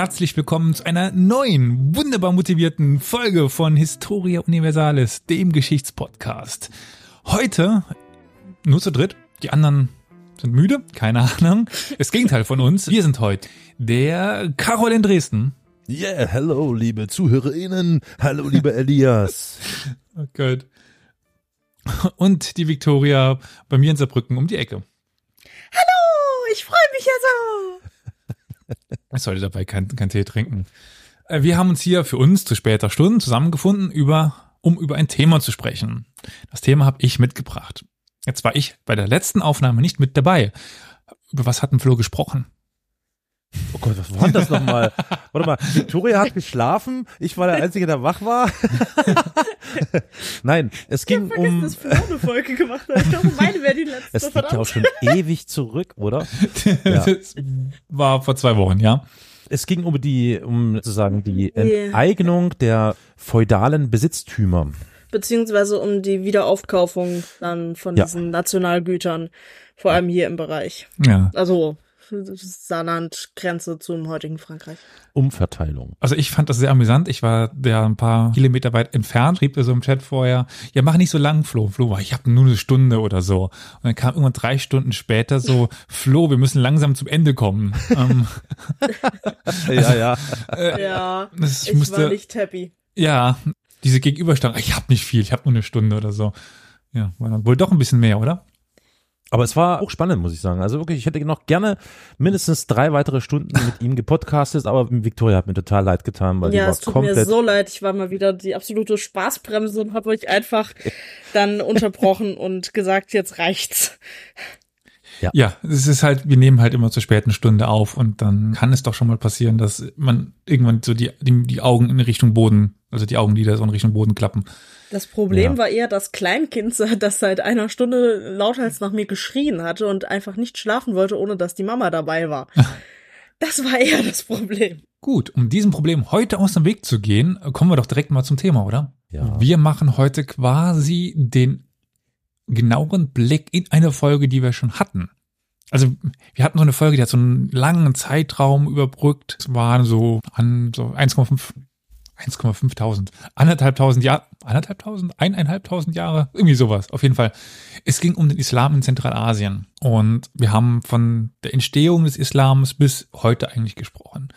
Herzlich willkommen zu einer neuen, wunderbar motivierten Folge von Historia Universalis, dem Geschichtspodcast. Heute nur zu dritt, die anderen sind müde, keine Ahnung. Das Gegenteil von uns. Wir sind heute der Carol in Dresden. Yeah, hello, liebe ZuhörerInnen. Hallo, lieber Elias. oh Gott. Und die Victoria bei mir in Saarbrücken um die Ecke. Hallo, ich freue mich ja so. Ich sollte dabei kein, kein Tee trinken. Äh, wir haben uns hier für uns zu später Stunde zusammengefunden, über, um über ein Thema zu sprechen. Das Thema habe ich mitgebracht. Jetzt war ich bei der letzten Aufnahme nicht mit dabei. Über was hatten Flo gesprochen? Oh Gott, was war das nochmal? Warte mal, Victoria hat geschlafen, ich war der Einzige, der wach war. Nein, es ging ich um... dass Flo eine Folge gemacht hat. Ich glaube, meine wäre die letzte. Es liegt ja auch schon ewig zurück, oder? Ja. Das war vor zwei Wochen, ja. Es ging um die, um sozusagen die Enteignung der feudalen Besitztümer beziehungsweise um die Wiederaufkaufung dann von ja. diesen Nationalgütern, vor allem hier im Bereich. Ja. Also Saarland, Grenze zum heutigen Frankreich. Umverteilung. Also ich fand das sehr amüsant. Ich war ja ein paar Kilometer weit entfernt, schrieb er so im Chat vorher, ja mach nicht so lang, Flo. Flo war, ich habe nur eine Stunde oder so. Und dann kam irgendwann drei Stunden später so, Flo, wir müssen langsam zum Ende kommen. Ähm, ja, ja. Äh, ja, das, ich musste, war nicht happy. Ja, diese Gegenüberstellung, ich habe nicht viel, ich habe nur eine Stunde oder so. Ja, war dann wohl doch ein bisschen mehr, oder? Aber es war auch spannend, muss ich sagen. Also wirklich, ich hätte noch gerne mindestens drei weitere Stunden mit ihm gepodcastet, aber Victoria hat mir total leid getan, weil ja, die war es tut komplett mir so leid. Ich war mal wieder die absolute Spaßbremse und habe euch einfach dann unterbrochen und gesagt, jetzt reicht's. Ja. ja, es ist halt, wir nehmen halt immer zur späten Stunde auf und dann kann es doch schon mal passieren, dass man irgendwann so die, die, die Augen in Richtung Boden, also die Augenlider so in Richtung Boden klappen. Das Problem ja. war eher das Kleinkind, das seit einer Stunde lauthals nach mir geschrien hatte und einfach nicht schlafen wollte, ohne dass die Mama dabei war. Das war eher das Problem. Gut, um diesem Problem heute aus dem Weg zu gehen, kommen wir doch direkt mal zum Thema, oder? Ja. Wir machen heute quasi den genaueren Blick in eine Folge, die wir schon hatten. Also wir hatten so eine Folge, die hat so einen langen Zeitraum überbrückt. Es waren so an so 1,5 1,5 anderthalbtausend Jahre, anderthalbtausend, eineinhalbtausend Jahre, irgendwie sowas, auf jeden Fall. Es ging um den Islam in Zentralasien und wir haben von der Entstehung des Islams bis heute eigentlich gesprochen.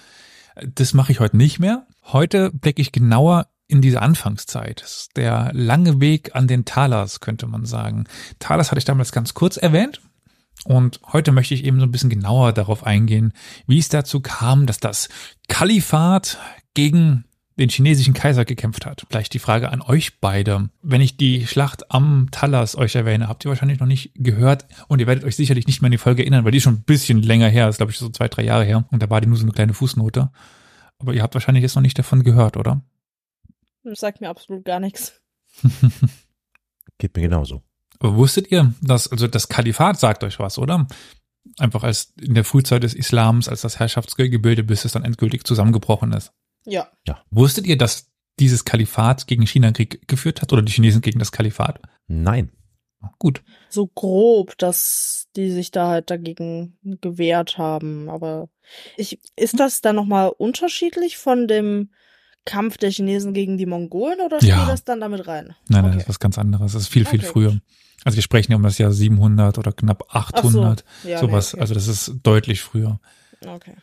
Das mache ich heute nicht mehr. Heute blicke ich genauer in diese Anfangszeit. Der lange Weg an den Talas, könnte man sagen. Talas hatte ich damals ganz kurz erwähnt. Und heute möchte ich eben so ein bisschen genauer darauf eingehen, wie es dazu kam, dass das Kalifat gegen den chinesischen Kaiser gekämpft hat. Vielleicht die Frage an euch beide. Wenn ich die Schlacht am Talas euch erwähne, habt ihr wahrscheinlich noch nicht gehört und ihr werdet euch sicherlich nicht mehr an die Folge erinnern, weil die ist schon ein bisschen länger her, ist glaube ich so zwei, drei Jahre her und da war die nur so eine kleine Fußnote. Aber ihr habt wahrscheinlich jetzt noch nicht davon gehört, oder? Das sagt mir absolut gar nichts. Geht mir genauso. Aber wusstet ihr, dass, also das Kalifat sagt euch was, oder? Einfach als in der Frühzeit des Islams, als das Herrschaftsgebilde, bis es dann endgültig zusammengebrochen ist. Ja. Ja. Wusstet ihr, dass dieses Kalifat gegen China Krieg geführt hat oder die Chinesen gegen das Kalifat? Nein. Gut. So grob, dass die sich da halt dagegen gewehrt haben. Aber ich, ist das dann nochmal unterschiedlich von dem Kampf der Chinesen gegen die Mongolen oder spielt ja. das dann damit rein? Nein, nein, okay. das ist was ganz anderes. Das ist viel, viel okay. früher. Also wir sprechen ja um das Jahr 700 oder knapp 800, so. ja, sowas. Okay. Also das ist deutlich früher. Okay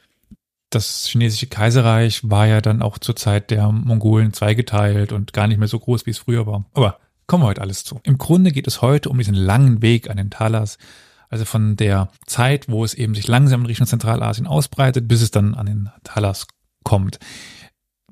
das chinesische Kaiserreich war ja dann auch zur Zeit der Mongolen zweigeteilt und gar nicht mehr so groß, wie es früher war. Aber kommen wir heute alles zu. Im Grunde geht es heute um diesen langen Weg an den Talas, also von der Zeit, wo es eben sich langsam in Richtung Zentralasien ausbreitet, bis es dann an den Talas kommt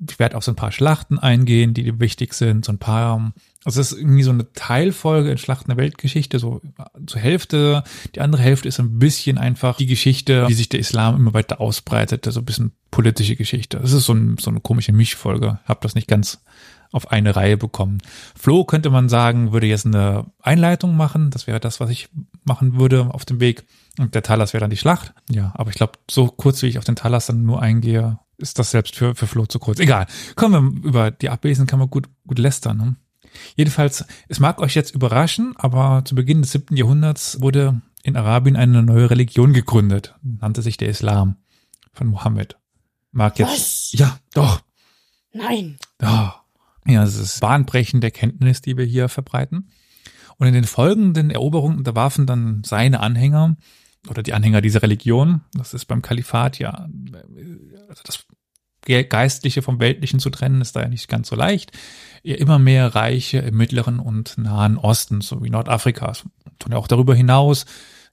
ich werde auf so ein paar Schlachten eingehen, die wichtig sind, so ein paar, also es ist irgendwie so eine Teilfolge in Schlachten der Weltgeschichte, so zur Hälfte. Die andere Hälfte ist ein bisschen einfach die Geschichte, wie sich der Islam immer weiter ausbreitet, also ein bisschen politische Geschichte. Das ist so, ein, so eine komische Mischfolge. Hab das nicht ganz auf eine Reihe bekommen. Flo könnte man sagen, würde jetzt eine Einleitung machen. Das wäre das, was ich machen würde auf dem Weg. Und der Talas wäre dann die Schlacht. Ja, aber ich glaube, so kurz wie ich auf den Talas dann nur eingehe, ist das selbst für, für Flo zu kurz. Egal. Kommen wir über die Ablesen, kann man gut, gut lästern. Ne? Jedenfalls, es mag euch jetzt überraschen, aber zu Beginn des siebten Jahrhunderts wurde in Arabien eine neue Religion gegründet, nannte sich der Islam von Mohammed. Mag jetzt. Was? Ja, doch. Nein. Ja. Ja, es ist bahnbrechende Erkenntnis, die wir hier verbreiten. Und in den folgenden Eroberungen unterwarfen dann seine Anhänger oder die Anhänger dieser Religion, das ist beim Kalifat ja, also das Geistliche vom Weltlichen zu trennen, ist da ja nicht ganz so leicht. Immer mehr Reiche im Mittleren und Nahen Osten, so wie Nordafrika, und auch darüber hinaus.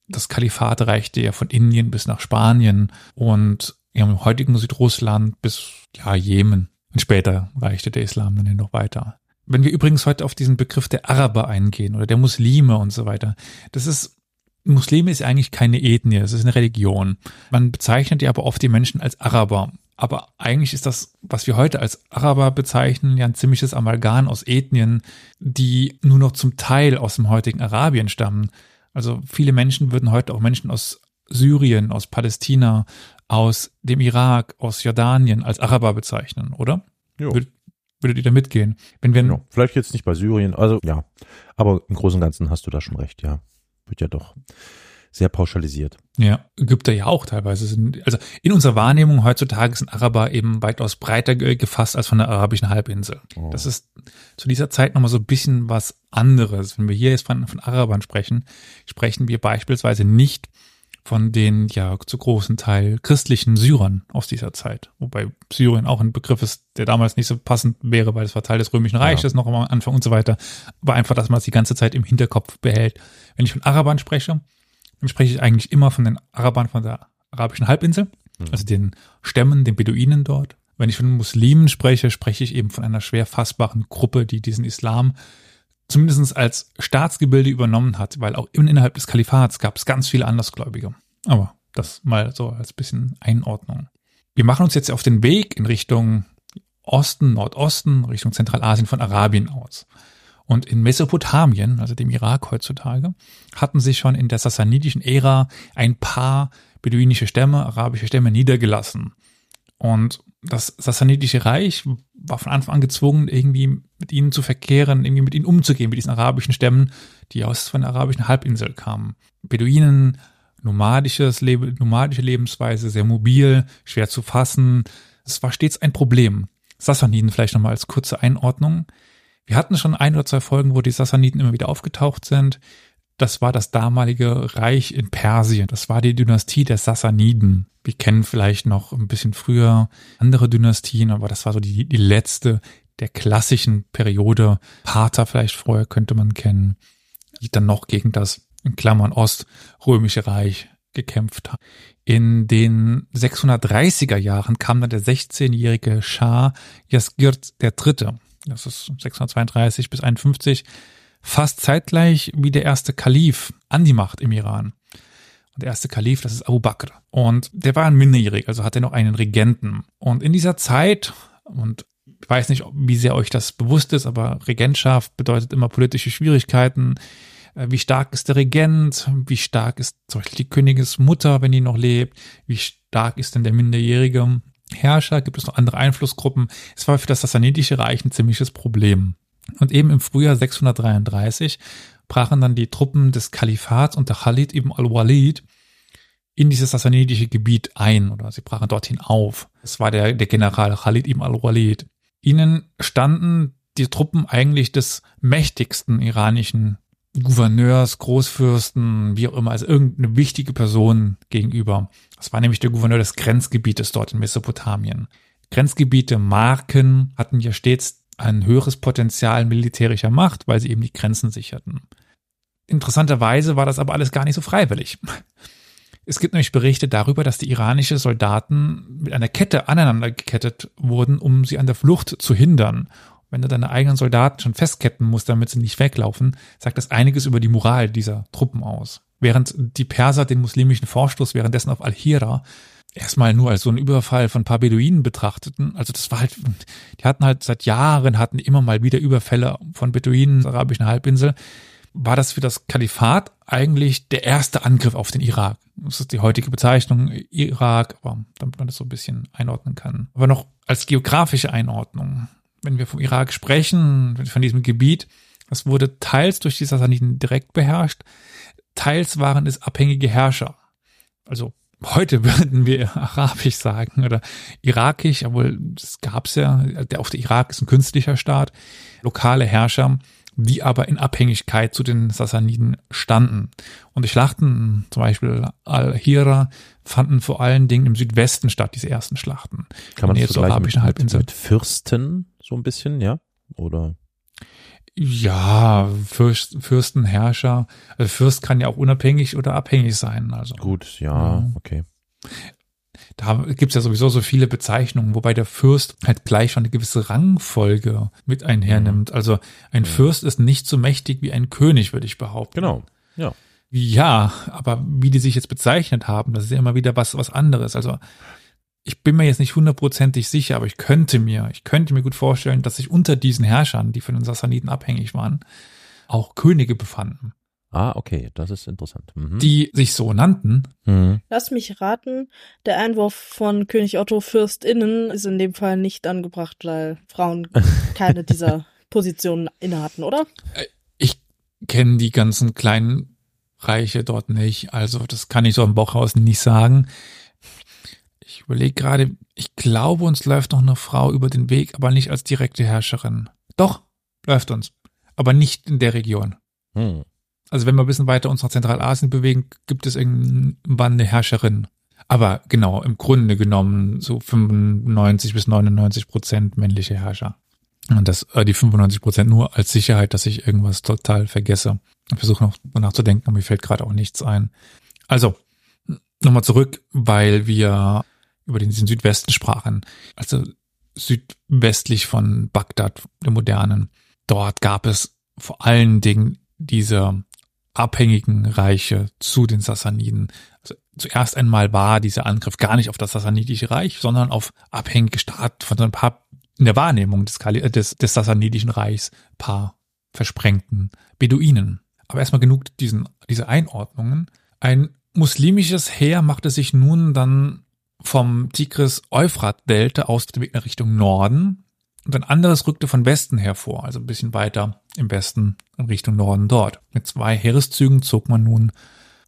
Das Kalifat reichte ja von Indien bis nach Spanien und ja, im heutigen Südrussland bis ja, Jemen. Und später reichte der Islam dann noch weiter. Wenn wir übrigens heute auf diesen Begriff der Araber eingehen oder der Muslime und so weiter, das ist, Muslime ist eigentlich keine Ethnie, es ist eine Religion. Man bezeichnet ja aber oft die Menschen als Araber. Aber eigentlich ist das, was wir heute als Araber bezeichnen, ja ein ziemliches Amalgam aus Ethnien, die nur noch zum Teil aus dem heutigen Arabien stammen. Also viele Menschen würden heute auch Menschen aus Syrien, aus Palästina, aus dem Irak, aus Jordanien als Araber bezeichnen, oder? Jo. Würd, würdet ihr da mitgehen? Wenn wir, Ja, vielleicht jetzt nicht bei Syrien, also ja. Aber im Großen und Ganzen hast du da schon recht, ja. Wird ja doch sehr pauschalisiert. ja, Ägypter ja auch teilweise sind, also in unserer Wahrnehmung heutzutage sind Araber eben weitaus breiter ge- gefasst als von der arabischen Halbinsel. Oh. Das ist zu dieser Zeit nochmal so ein bisschen was anderes. Wenn wir hier jetzt von, von Arabern sprechen, sprechen wir beispielsweise nicht von den ja zu großen Teil christlichen Syrern aus dieser Zeit. Wobei Syrien auch ein Begriff ist, der damals nicht so passend wäre, weil es war Teil des Römischen Reiches noch am Anfang und so weiter. Aber einfach, dass man es die ganze Zeit im Hinterkopf behält. Wenn ich von Arabern spreche, spreche ich eigentlich immer von den Arabern von der arabischen Halbinsel, also den Stämmen, den Beduinen dort. Wenn ich von Muslimen spreche, spreche ich eben von einer schwer fassbaren Gruppe, die diesen Islam zumindest als Staatsgebilde übernommen hat, weil auch innerhalb des Kalifats gab es ganz viele Andersgläubige. Aber das mal so als bisschen Einordnung. Wir machen uns jetzt auf den Weg in Richtung Osten, Nordosten, Richtung Zentralasien von Arabien aus. Und in Mesopotamien, also dem Irak heutzutage, hatten sich schon in der sassanidischen Ära ein paar beduinische Stämme, arabische Stämme niedergelassen. Und das Sassanidische Reich war von Anfang an gezwungen, irgendwie mit ihnen zu verkehren, irgendwie mit ihnen umzugehen, mit diesen arabischen Stämmen, die aus von der arabischen Halbinsel kamen. Beduinen, nomadisches Leben, nomadische Lebensweise, sehr mobil, schwer zu fassen. Es war stets ein Problem. Sassaniden vielleicht nochmal als kurze Einordnung. Wir hatten schon ein oder zwei Folgen, wo die Sassaniden immer wieder aufgetaucht sind. Das war das damalige Reich in Persien. Das war die Dynastie der Sassaniden. Wir kennen vielleicht noch ein bisschen früher andere Dynastien, aber das war so die, die letzte der klassischen Periode. Parther vielleicht vorher könnte man kennen, die dann noch gegen das in Klammern Oströmische Reich gekämpft hat. In den 630er Jahren kam dann der 16-jährige Schah Jasgirt III. Das ist 632 bis 51 fast zeitgleich wie der erste Kalif an die Macht im Iran. Und der erste Kalif, das ist Abu Bakr. Und der war ein minderjährig, also hatte noch einen Regenten. Und in dieser Zeit, und ich weiß nicht, wie sehr euch das bewusst ist, aber Regentschaft bedeutet immer politische Schwierigkeiten. Äh, Wie stark ist der Regent? Wie stark ist zum Beispiel die Königesmutter, wenn die noch lebt? Wie stark ist denn der minderjährige Herrscher? Gibt es noch andere Einflussgruppen? Es war für das Sassanidische Reich ein ziemliches Problem. Und eben im Frühjahr 633 brachen dann die Truppen des Kalifats unter Khalid ibn al-Walid in dieses sassanidische Gebiet ein oder sie brachen dorthin auf. Es war der, der General Khalid ibn al-Walid. Ihnen standen die Truppen eigentlich des mächtigsten iranischen Gouverneurs, Großfürsten, wie auch immer, also irgendeine wichtige Person gegenüber. Das war nämlich der Gouverneur des Grenzgebietes dort in Mesopotamien. Grenzgebiete, Marken hatten ja stets ein höheres Potenzial militärischer Macht, weil sie eben die Grenzen sicherten. Interessanterweise war das aber alles gar nicht so freiwillig. Es gibt nämlich Berichte darüber, dass die iranische Soldaten mit einer Kette aneinander gekettet wurden, um sie an der Flucht zu hindern. Wenn du deine eigenen Soldaten schon festketten musst, damit sie nicht weglaufen, sagt das einiges über die Moral dieser Truppen aus. Während die Perser den muslimischen Vorstoß währenddessen auf Al-Hira erstmal nur als so einen Überfall von ein paar Beduinen betrachteten. Also das war halt, die hatten halt seit Jahren, hatten immer mal wieder Überfälle von Beduinen der arabischen Halbinsel. War das für das Kalifat eigentlich der erste Angriff auf den Irak? Das ist die heutige Bezeichnung Irak, aber damit man das so ein bisschen einordnen kann. Aber noch als geografische Einordnung. Wenn wir vom Irak sprechen, von diesem Gebiet, das wurde teils durch die Sassaniden direkt beherrscht, teils waren es abhängige Herrscher. Also heute würden wir arabisch sagen oder irakisch, obwohl das gab's ja, der auf der Irak ist ein künstlicher Staat, lokale Herrscher, die aber in Abhängigkeit zu den Sassaniden standen. Und die Schlachten, zum Beispiel Al-Hira, fanden vor allen Dingen im Südwesten statt, diese ersten Schlachten. Kann man das vergleichen arabischen mit, Halbinsel. mit Fürsten so ein bisschen, ja? Oder? Ja, Fürst, Fürsten, Herrscher. Also Fürst kann ja auch unabhängig oder abhängig sein. Also Gut, ja, Ja. okay. da gibt's ja sowieso so viele Bezeichnungen, wobei der Fürst halt gleich schon eine gewisse Rangfolge mit einhernimmt. Also ein Fürst ist nicht so mächtig wie ein König, würde ich behaupten. Genau. Ja. Ja, aber wie die sich jetzt bezeichnet haben, das ist ja immer wieder was, was anderes. Also ich bin mir jetzt nicht hundertprozentig sicher, aber ich könnte mir, ich könnte mir gut vorstellen, dass sich unter diesen Herrschern, die von den Sassaniden abhängig waren, auch Könige befanden, Ah, okay, das ist interessant. Mhm. die sich so nannten. Mhm. Lass mich raten, der Einwurf von König Otto FürstInnen ist in dem Fall nicht angebracht, weil Frauen keine dieser Positionen inne hatten, oder? Ich kenne die ganzen kleinen Reiche dort nicht, also das kann ich so am Bauch raus nicht sagen. Ich überlege gerade, ich glaube, uns läuft noch eine Frau über den Weg, aber nicht als direkte Herrscherin. Doch, läuft uns, aber nicht in der Region. Mhm. Also wenn wir ein bisschen weiter uns nach Zentralasien bewegen, gibt es irgendwann eine Herrscherin. Aber genau, im Grunde genommen so 95 bis 99 Prozent männliche Herrscher. Und das, äh, die 95 Prozent nur als Sicherheit, dass ich irgendwas total vergesse. Ich versuche noch nachzudenken, aber mir fällt gerade auch nichts ein. Also, nochmal zurück, weil wir über den, diesen Südwesten sprachen. Also südwestlich von Bagdad, der modernen. Dort gab es vor allen Dingen diese abhängigen Reiche zu den Sassaniden. Also zuerst einmal war dieser Angriff gar nicht auf das Sassanidische Reich, sondern auf abhängige Staaten von so ein paar in der Wahrnehmung des, äh, des, des Sassanidischen Reichs paar versprengten Beduinen. Aber erstmal genug diesen, diese Einordnungen. Ein muslimisches Heer machte sich nun dann vom Tigris-Euphrat-Delta aus dem Weg nach Richtung Norden und ein anderes rückte von Westen hervor, also ein bisschen weiter im Westen in Richtung Norden dort. Mit zwei Heereszügen zog man nun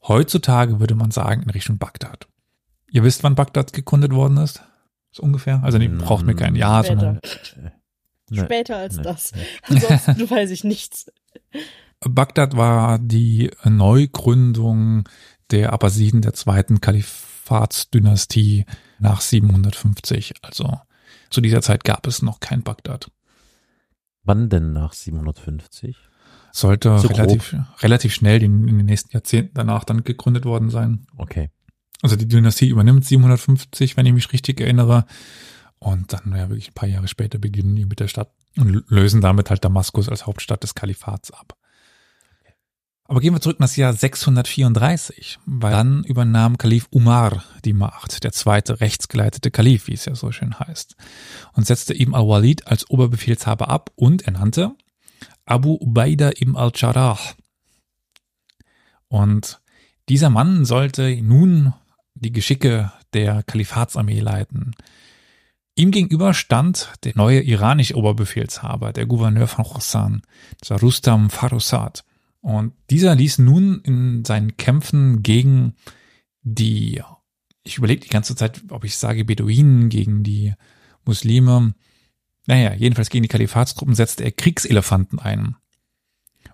heutzutage, würde man sagen, in Richtung Bagdad. Ihr wisst, wann Bagdad gegründet worden ist? So ungefähr? Also nee, braucht mir kein Jahr, Später. sondern Nee. Später als Nee. das. Ansonsten weiß ich nichts. Bagdad war die Neugründung der Abbasiden der zweiten Kalifatsdynastie nach 750. Also zu dieser Zeit gab es noch kein Bagdad. Wann denn nach 750? Sollte So relativ, relativ schnell in, in den nächsten Jahrzehnten danach dann gegründet worden sein. Okay. Also die Dynastie übernimmt 750, wenn ich mich richtig erinnere. Und dann ja wirklich ein paar Jahre später beginnen die mit der Stadt und lösen damit halt Damaskus als Hauptstadt des Kalifats ab. Aber gehen wir zurück in das Jahr 634, weil dann übernahm Kalif Umar die Macht, der zweite rechtsgeleitete Kalif, wie es ja so schön heißt, und setzte Ibn al-Walid als Oberbefehlshaber ab und ernannte Abu Ubaidah ibn al-Jarrah. Und dieser Mann sollte nun die Geschicke der Kalifatsarmee leiten. Ihm gegenüber stand der neue iranische Oberbefehlshaber, der Gouverneur von Khorasan, das war Rustam Farrosat. Und dieser ließ nun in seinen Kämpfen gegen die, ich überlege die ganze Zeit, ob ich sage Beduinen, gegen die Muslime, naja, jedenfalls gegen die Kalifatstruppen setzte er Kriegselefanten ein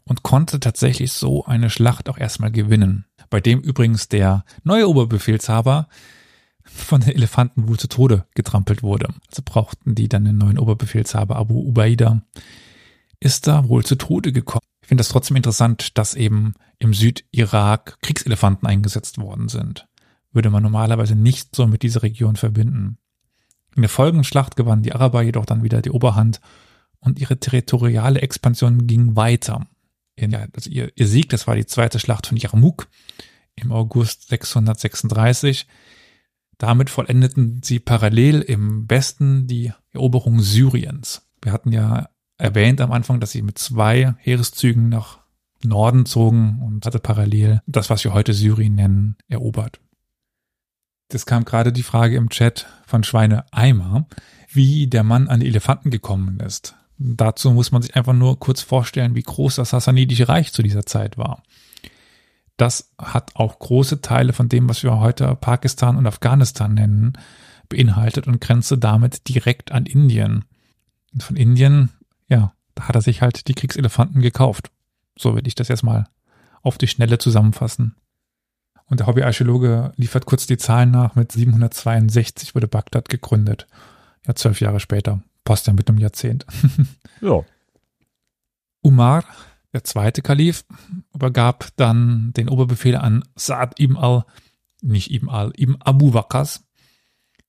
und konnte tatsächlich so eine Schlacht auch erstmal gewinnen, bei dem übrigens der neue Oberbefehlshaber von den Elefanten wohl zu Tode getrampelt wurde. Also brauchten die dann den neuen Oberbefehlshaber Abu Ubaida, ist da wohl zu Tode gekommen. Ich finde das trotzdem interessant, dass eben im Südirak Kriegselefanten eingesetzt worden sind. Würde man normalerweise nicht so mit dieser Region verbinden. In der folgenden Schlacht gewannen die Araber jedoch dann wieder die Oberhand und ihre territoriale Expansion ging weiter. Ja, also ihr, ihr Sieg, das war die zweite Schlacht von Yarmouk im August 636. Damit vollendeten sie parallel im Westen die Eroberung Syriens. Wir hatten ja erwähnt am Anfang, dass sie mit zwei Heereszügen nach Norden zogen und hatte parallel das, was wir heute Syrien nennen, erobert. Das kam gerade die Frage im Chat von Schweine Eimer, wie der Mann an die Elefanten gekommen ist. Dazu muss man sich einfach nur kurz vorstellen, wie groß das Hassanidische Reich zu dieser Zeit war. das hat auch große Teile von dem, was wir heute Pakistan und Afghanistan nennen, beinhaltet und grenzte damit direkt an Indien. Und von Indien, ja, da hat er sich halt die Kriegselefanten gekauft. So würde ich das jetzt mal auf die Schnelle zusammenfassen. Und der Hobbyarchäologe liefert kurz die Zahlen nach. Mit 762 wurde Bagdad gegründet. Ja, zwölf Jahre später. Passt ja mit einem Jahrzehnt. Ja. Umar, der zweite Kalif, übergab dann den Oberbefehl an Sa'ad ibn al, nicht ibn al, ibn Abu Waqqas,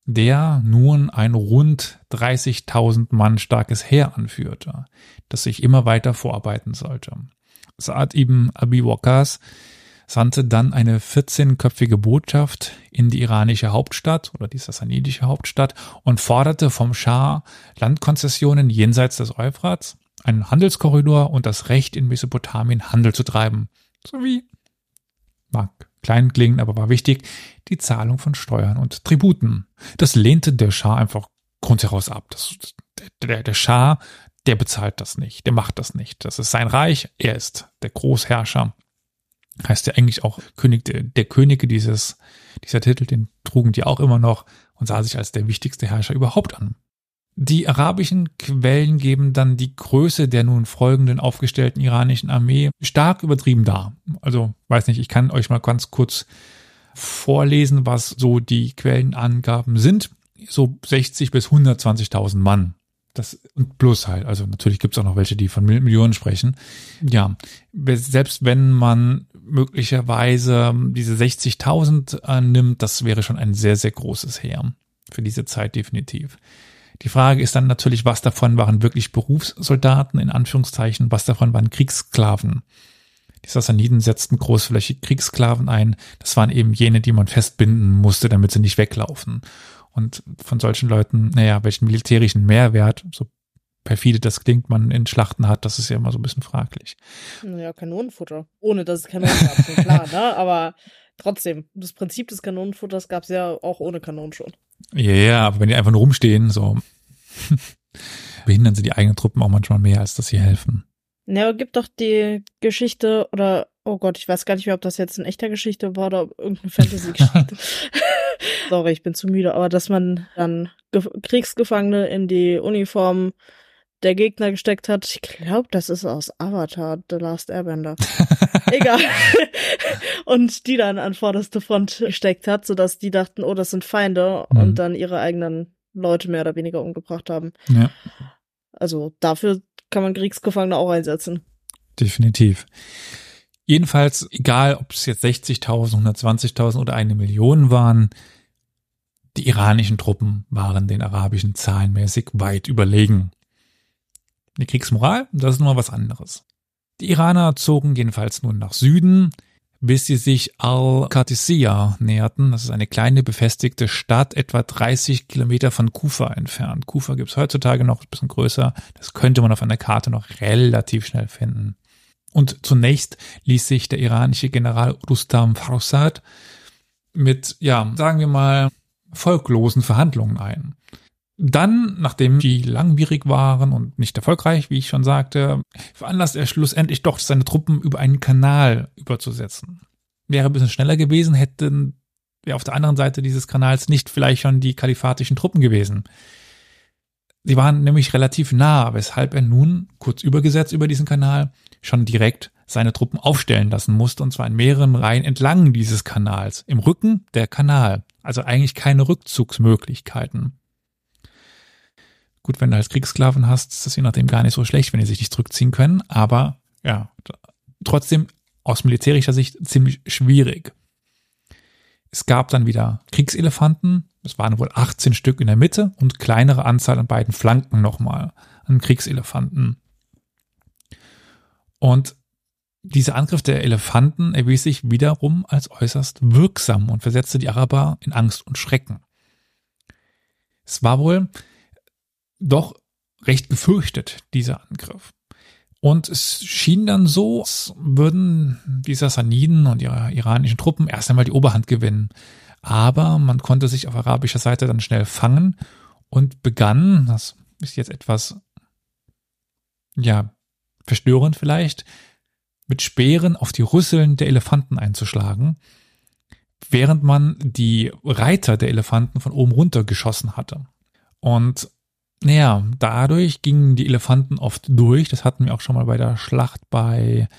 der nun ein rund 30.000 Mann starkes Heer anführte, das sich immer weiter vorarbeiten sollte. Sa'ad ibn Abi Waqqas sandte dann eine 14-köpfige Botschaft in die iranische Hauptstadt oder die sassanidische Hauptstadt und forderte vom Schah Landkonzessionen jenseits des Euphrats, einen Handelskorridor und das Recht in Mesopotamien Handel zu treiben, sowie mag klein klingen, aber war wichtig, die Zahlung von Steuern und Tributen. Das lehnte der Schah einfach grundheraus ab. Das, der, der Schah, der bezahlt das nicht, der macht das nicht. Das ist sein Reich, er ist der Großherrscher. Heißt ja eigentlich auch König der, der Könige dieses, dieser Titel, den trugen die auch immer noch und sah sich als der wichtigste Herrscher überhaupt an. Die arabischen Quellen geben dann die Größe der nun folgenden aufgestellten iranischen Armee stark übertrieben dar. Also, weiß nicht, ich kann euch mal ganz kurz vorlesen, was so die Quellenangaben sind. So 60 bis 120.000 Mann. Das und plus halt. Also natürlich gibt es auch noch welche, die von Millionen sprechen. Ja, selbst wenn man möglicherweise diese 60.000 äh, nimmt, das wäre schon ein sehr, sehr großes Heer. Für diese Zeit definitiv. Die Frage ist dann natürlich, was davon waren wirklich Berufssoldaten, in Anführungszeichen, was davon waren Kriegssklaven. Die Sassaniden setzten großflächig Kriegssklaven ein. Das waren eben jene, die man festbinden musste, damit sie nicht weglaufen. Und von solchen Leuten, naja, welchen militärischen Mehrwert, so perfide das klingt, man in Schlachten hat, das ist ja immer so ein bisschen fraglich. Naja, Kanonenfutter. Ohne dass es Kanonen gab, klar, ne? Aber trotzdem, das Prinzip des Kanonenfutters gab es ja auch ohne Kanonen schon. Ja, yeah, aber wenn die einfach nur rumstehen, so behindern sie die eigenen Truppen auch manchmal mehr, als dass sie helfen. Ja, gibt doch die Geschichte oder oh Gott, ich weiß gar nicht mehr, ob das jetzt eine echte Geschichte war oder irgendeine Fantasy-Geschichte. Sorry, ich bin zu müde, aber dass man dann Ge Kriegsgefangene in die Uniform der Gegner gesteckt hat. Ich glaube, das ist aus Avatar, The Last Airbender. Egal. und die dann an vorderste Front gesteckt hat, sodass die dachten, oh, das sind Feinde mhm. und dann ihre eigenen Leute mehr oder weniger umgebracht haben. Ja. Also dafür kann man Kriegsgefangene auch einsetzen. Definitiv. Jedenfalls, egal ob es jetzt 60.000, 120.000 oder eine Million waren, die iranischen Truppen waren den arabischen zahlenmäßig weit überlegen. Die Kriegsmoral, das ist nur was anderes. Die Iraner zogen jedenfalls nun nach Süden, bis sie sich Al-Qadisiyah näherten. Das ist eine kleine befestigte Stadt, etwa 30 Kilometer von Kufa entfernt. Kufa gibt's heutzutage noch ein bisschen größer. Das könnte man auf einer Karte noch relativ schnell finden. Und zunächst ließ sich der iranische General Rustam Farsad mit, ja, sagen wir mal, folglosen Verhandlungen ein. Dann, nachdem die langwierig waren und nicht erfolgreich, wie ich schon sagte, veranlasst er schlussendlich doch seine Truppen über einen Kanal überzusetzen. Wäre ein bisschen schneller gewesen, hätten wir auf der anderen Seite dieses Kanals nicht vielleicht schon die kalifatischen Truppen gewesen. Sie waren nämlich relativ nah, weshalb er nun, kurz übergesetzt über diesen Kanal, schon direkt seine Truppen aufstellen lassen musste, und zwar in mehreren Reihen entlang dieses Kanals. Im Rücken der Kanal. Also eigentlich keine Rückzugsmöglichkeiten. Gut, wenn du als Kriegssklaven hast, ist das je nachdem gar nicht so schlecht, wenn die sich nicht zurückziehen können. Aber ja, trotzdem aus militärischer Sicht ziemlich schwierig. Es gab dann wieder Kriegselefanten. Es waren wohl 18 Stück in der Mitte und kleinere Anzahl an beiden Flanken nochmal an Kriegselefanten. Und dieser Angriff der Elefanten erwies sich wiederum als äußerst wirksam und versetzte die Araber in Angst und Schrecken. Es war wohl doch recht gefürchtet, dieser Angriff. Und es schien dann so, als würden die Sassaniden und ihre iranischen Truppen erst einmal die Oberhand gewinnen. Aber man konnte sich auf arabischer Seite dann schnell fangen und begann, das ist jetzt etwas, ja, verstörend vielleicht, mit Speeren auf die Rüsseln der Elefanten einzuschlagen, während man die Reiter der Elefanten von oben runter geschossen hatte. Und naja, dadurch gingen die Elefanten oft durch. Das hatten wir auch schon mal bei der Schlacht bei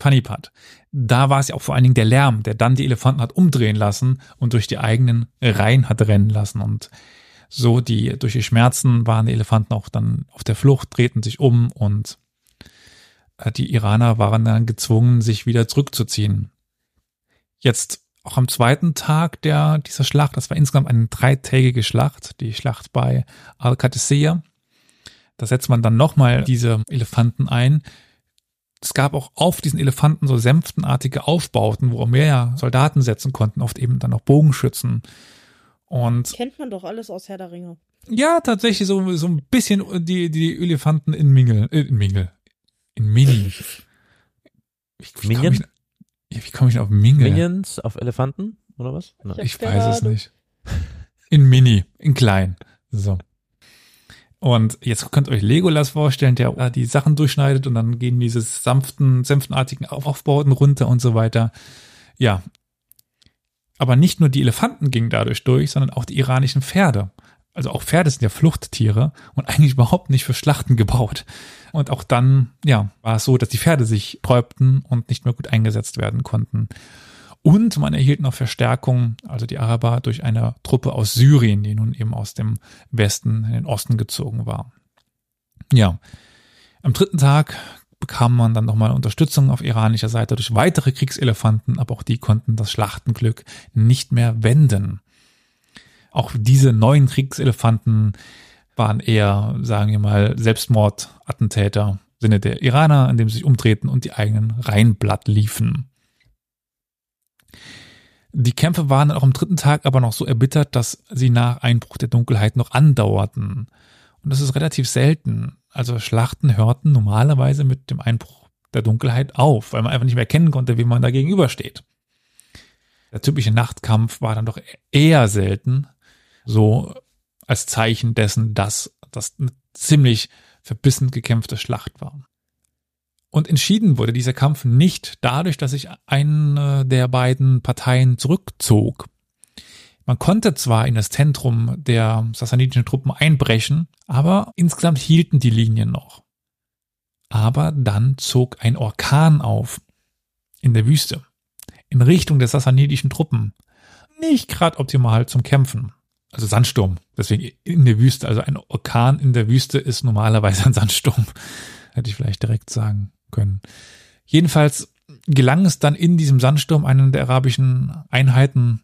Panipat. Da war es ja auch vor allen Dingen der Lärm, der dann die Elefanten hat umdrehen lassen und durch die eigenen Reihen hat rennen lassen. Und so die, durch die Schmerzen waren die Elefanten auch dann auf der Flucht, drehten sich um und äh, die Iraner waren dann gezwungen, sich wieder zurückzuziehen. Jetzt auch am zweiten Tag der, dieser Schlacht, das war insgesamt eine dreitägige Schlacht, die Schlacht bei Al-Qadisiyah. Da setzt man dann nochmal diese Elefanten ein. Es gab auch auf diesen Elefanten so sänftenartige Aufbauten, wo mehr Soldaten setzen konnten, oft eben dann auch Bogenschützen. Und Kennt man doch alles aus Herr der Ringe. ja, tatsächlich so, so ein bisschen die, die Elefanten in Mingel, äh, in Mingel, in Mini. Komme ich, Minion? ja, wie komm ich denn auf Mingel? Minions auf Elefanten oder was? Nein. Ja. Ich weiß es nicht. In Mini, in klein. So. Und jetzt könnt ihr euch Legolas vorstellen, der da die Sachen durchschneidet und dann gehen diese sanften, senftenartigen Aufbauten runter und so weiter. Ja. Aber nicht nur die Elefanten gingen dadurch durch, sondern auch die iranischen Pferde. Also auch Pferde sind ja Fluchttiere und eigentlich überhaupt nicht für Schlachten gebaut. Und auch dann, ja, war es so, dass die Pferde sich sträubten und nicht mehr gut eingesetzt werden konnten. Und man erhielt noch Verstärkung, also die Araber, durch eine Truppe aus Syrien, die nun eben aus dem Westen in den Osten gezogen war. Ja, am dritten Tag bekam man dann nochmal Unterstützung auf iranischer Seite durch weitere Kriegselefanten, aber auch die konnten das Schlachtenglück nicht mehr wenden. Auch diese neuen Kriegselefanten waren eher, sagen wir mal, Selbstmordattentäter im Sinne der Iraner, indem sie sich umdrehten und die eigenen Reihen blatt liefen. Die Kämpfe waren auch am dritten Tag aber noch so erbittert, dass sie nach Einbruch der Dunkelheit noch andauerten. Und das ist relativ selten. Also Schlachten hörten normalerweise mit dem Einbruch der Dunkelheit auf, weil man einfach nicht mehr erkennen konnte, wie man da gegenübersteht. Der typische Nachtkampf war dann doch eher selten, so als Zeichen dessen, dass das eine ziemlich verbissen gekämpfte Schlacht war. Und entschieden wurde dieser Kampf nicht dadurch, dass sich eine der beiden Parteien zurückzog. Man konnte zwar in das Zentrum der sassanidischen Truppen einbrechen, aber insgesamt hielten die Linien noch. Aber dann zog ein Orkan auf in der Wüste in Richtung der sassanidischen Truppen. Nicht gerade optimal zum Kämpfen. Also Sandsturm, deswegen in der Wüste. Also ein Orkan in der Wüste ist normalerweise ein Sandsturm. Hätte ich vielleicht direkt sagen können. Jedenfalls gelang es dann in diesem Sandsturm einen der arabischen Einheiten,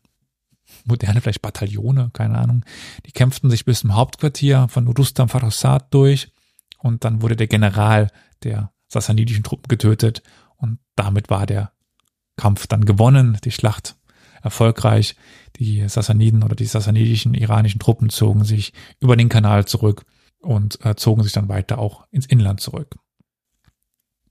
moderne vielleicht Bataillone, keine Ahnung, die kämpften sich bis zum Hauptquartier von Rustam Farhasad durch und dann wurde der General der sassanidischen Truppen getötet und damit war der Kampf dann gewonnen, die Schlacht erfolgreich. Die Sassaniden oder die sassanidischen iranischen Truppen zogen sich über den Kanal zurück und äh, zogen sich dann weiter auch ins Inland zurück.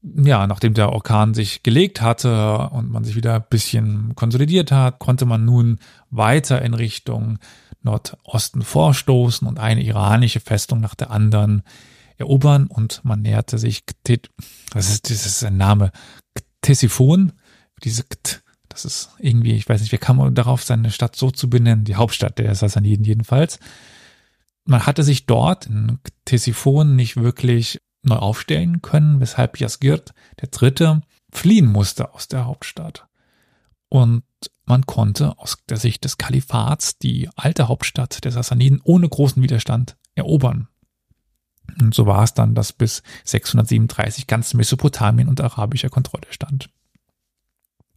Ja, nachdem der Orkan sich gelegt hatte und man sich wieder ein bisschen konsolidiert hat, konnte man nun weiter in Richtung Nordosten vorstoßen und eine iranische Festung nach der anderen erobern und man näherte sich, Ktet- das ist, das ist ein Name, Ktesiphon, diese Kt, das ist irgendwie, ich weiß nicht, wie kam man darauf, seine Stadt so zu benennen, die Hauptstadt der Sassaniden jedenfalls. Man hatte sich dort in Ktesiphon nicht wirklich neu aufstellen können, weshalb Jasgirt, der Dritte, fliehen musste aus der Hauptstadt. Und man konnte aus der Sicht des Kalifats die alte Hauptstadt der Sassaniden ohne großen Widerstand erobern. Und so war es dann, dass bis 637 ganz Mesopotamien unter arabischer Kontrolle stand.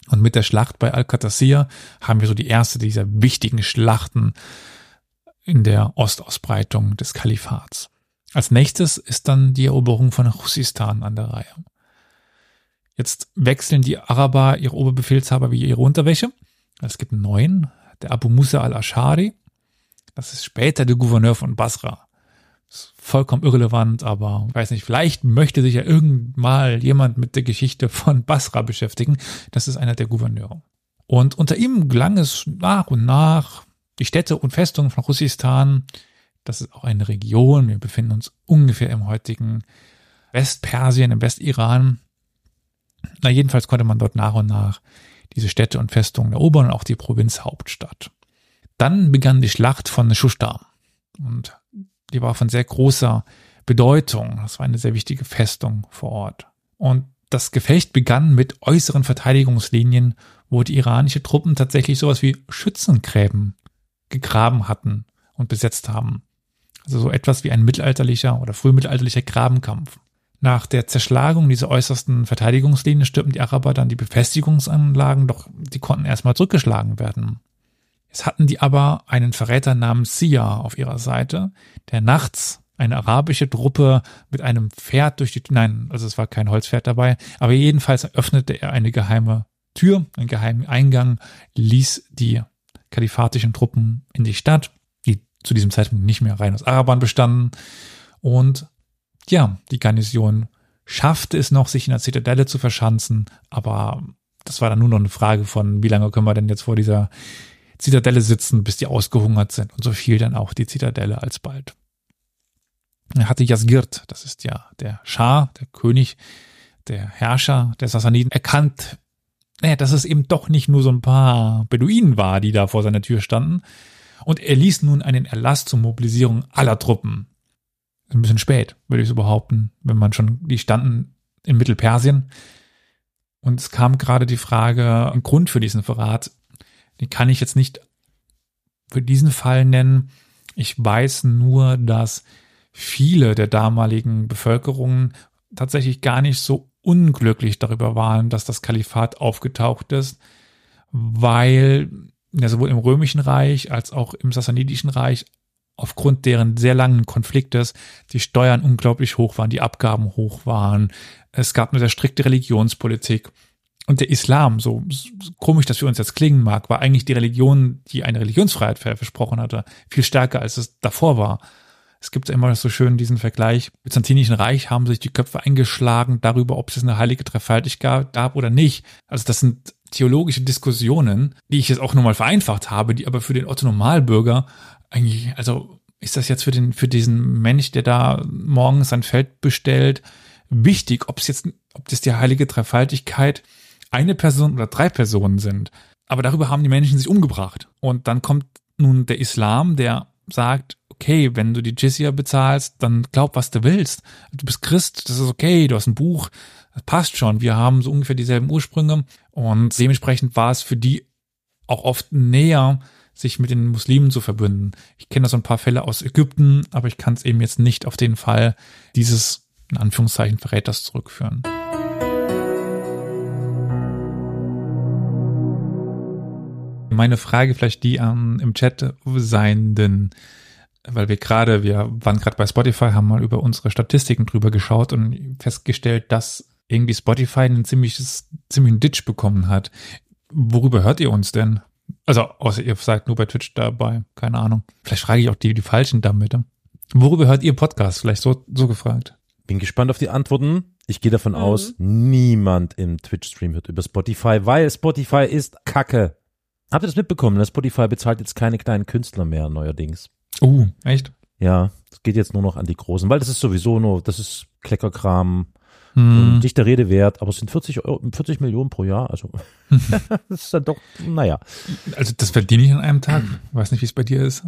Und mit der Schlacht bei Al-Qadasir haben wir so die erste dieser wichtigen Schlachten in der Ostausbreitung des Kalifats. Als nächstes ist dann die Eroberung von Khuzistan an der Reihe. Jetzt wechseln die Araber ihre Oberbefehlshaber wie ihre Unterwäsche. Es gibt einen neuen, der Abu Musa al-Ashari. Das ist später der Gouverneur von Basra. Ist vollkommen irrelevant, aber weiß nicht, vielleicht möchte sich ja irgendmal jemand mit der Geschichte von Basra beschäftigen. Das ist einer der Gouverneure. Und unter ihm gelang es nach und nach, die Städte und Festungen von Russistan, das ist auch eine Region, wir befinden uns ungefähr im heutigen Westpersien, im Westiran, Na, jedenfalls konnte man dort nach und nach diese Städte und Festungen erobern und auch die Provinzhauptstadt. Dann begann die Schlacht von Schuschtar. Und die war von sehr großer Bedeutung. Das war eine sehr wichtige Festung vor Ort. Und das Gefecht begann mit äußeren Verteidigungslinien, wo die iranische Truppen tatsächlich sowas wie Schützengräben gegraben hatten und besetzt haben. Also so etwas wie ein mittelalterlicher oder frühmittelalterlicher Grabenkampf. Nach der Zerschlagung dieser äußersten Verteidigungslinie stürmten die Araber dann die Befestigungsanlagen, doch die konnten erstmal zurückgeschlagen werden. Jetzt hatten die aber einen Verräter namens Sia auf ihrer Seite, der nachts eine arabische Truppe mit einem Pferd durch die, nein, also es war kein Holzpferd dabei, aber jedenfalls öffnete er eine geheime Tür, einen geheimen Eingang, ließ die kalifatischen Truppen in die Stadt, die zu diesem Zeitpunkt nicht mehr rein aus Arabern bestanden. Und ja, die Garnison schaffte es noch, sich in der Zitadelle zu verschanzen, aber das war dann nur noch eine Frage von, wie lange können wir denn jetzt vor dieser Zitadelle sitzen, bis die ausgehungert sind. Und so fiel dann auch die Zitadelle alsbald. Er hatte Jasgirt, das ist ja der Schah, der König, der Herrscher der Sassaniden, erkannt, naja, dass es eben doch nicht nur so ein paar Beduinen war, die da vor seiner Tür standen. Und er ließ nun einen Erlass zur Mobilisierung aller Truppen. Ein bisschen spät, würde ich so behaupten, wenn man schon, die standen in Mittelpersien. Und es kam gerade die Frage, ein Grund für diesen Verrat, den kann ich jetzt nicht für diesen Fall nennen. Ich weiß nur, dass viele der damaligen Bevölkerungen tatsächlich gar nicht so unglücklich darüber waren, dass das Kalifat aufgetaucht ist, weil ja, sowohl im Römischen Reich als auch im Sassanidischen Reich aufgrund deren sehr langen Konfliktes die Steuern unglaublich hoch waren, die Abgaben hoch waren. Es gab eine sehr strikte Religionspolitik. Und der Islam, so, so komisch das für uns jetzt klingen mag, war eigentlich die Religion, die eine Religionsfreiheit versprochen hatte, viel stärker als es davor war. Es gibt immer so schön diesen Vergleich. Im Byzantinischen Reich haben sich die Köpfe eingeschlagen darüber, ob es eine heilige Dreifaltigkeit gab oder nicht. Also das sind theologische Diskussionen, die ich jetzt auch nochmal vereinfacht habe, die aber für den Otto Normalbürger eigentlich, also ist das jetzt für den, für diesen Mensch, der da morgens sein Feld bestellt, wichtig, ob es jetzt, ob das die heilige Dreifaltigkeit eine Person oder drei Personen sind. Aber darüber haben die Menschen sich umgebracht. Und dann kommt nun der Islam, der sagt, okay, wenn du die Jizya bezahlst, dann glaub, was du willst. Du bist Christ, das ist okay, du hast ein Buch, das passt schon. Wir haben so ungefähr dieselben Ursprünge und dementsprechend war es für die auch oft näher, sich mit den Muslimen zu verbünden. Ich kenne da so ein paar Fälle aus Ägypten, aber ich kann es eben jetzt nicht auf den Fall dieses, in Anführungszeichen, Verräters zurückführen. Meine Frage vielleicht die an im Chat seienden weil wir gerade, wir waren gerade bei Spotify, haben mal über unsere Statistiken drüber geschaut und festgestellt, dass irgendwie Spotify einen ziemliches, ziemlichen Ditch bekommen hat. Worüber hört ihr uns denn? Also, außer ihr seid nur bei Twitch dabei, keine Ahnung. Vielleicht frage ich auch die, die Falschen damit. Worüber hört ihr Podcast? Vielleicht so, so gefragt. Bin gespannt auf die Antworten. Ich gehe davon mhm. aus, niemand im Twitch-Stream hört über Spotify, weil Spotify ist Kacke. Habt ihr das mitbekommen? Spotify bezahlt jetzt keine kleinen Künstler mehr neuerdings. Uh, echt? Ja, es geht jetzt nur noch an die Großen, weil das ist sowieso nur, das ist Kleckerkram, hm. nicht der Rede wert, aber es sind 40, Euro, 40 Millionen pro Jahr, also das ist dann doch, naja. Also das verdiene ich an einem Tag, weiß nicht, wie es bei dir ist.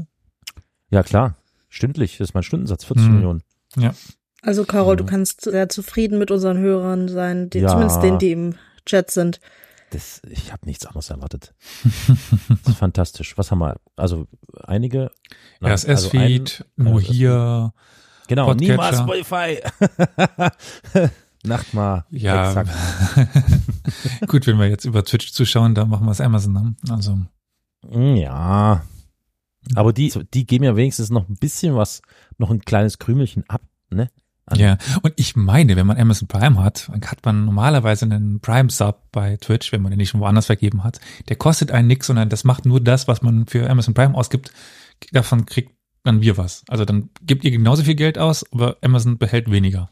Ja, klar, stündlich, das ist mein Stundensatz, 40 hm. Millionen. Ja. Also Carol, ja. du kannst sehr zufrieden mit unseren Hörern sein, die, ja. zumindest denen, die im Chat sind. Das, ich habe nichts anderes erwartet. das ist fantastisch. Was haben wir? Also einige. RSS-Feed, also nur hier. Genau, Podcatcher. niemals Spotify. Nachtmar. Ja. Gut, wenn wir jetzt über Twitch zuschauen, dann machen wir es Amazon. Ne? Also. Mm, ja. Aber die, die geben ja wenigstens noch ein bisschen was, noch ein kleines Krümelchen ab, ne? Ja, und ich meine, wenn man Amazon Prime hat, dann hat man normalerweise einen Prime-Sub bei Twitch, wenn man den nicht schon woanders vergeben hat. Der kostet einen nix, sondern das macht nur das, was man für Amazon Prime ausgibt. Davon kriegt dann wir was. Also dann gebt ihr genauso viel Geld aus, aber Amazon behält weniger.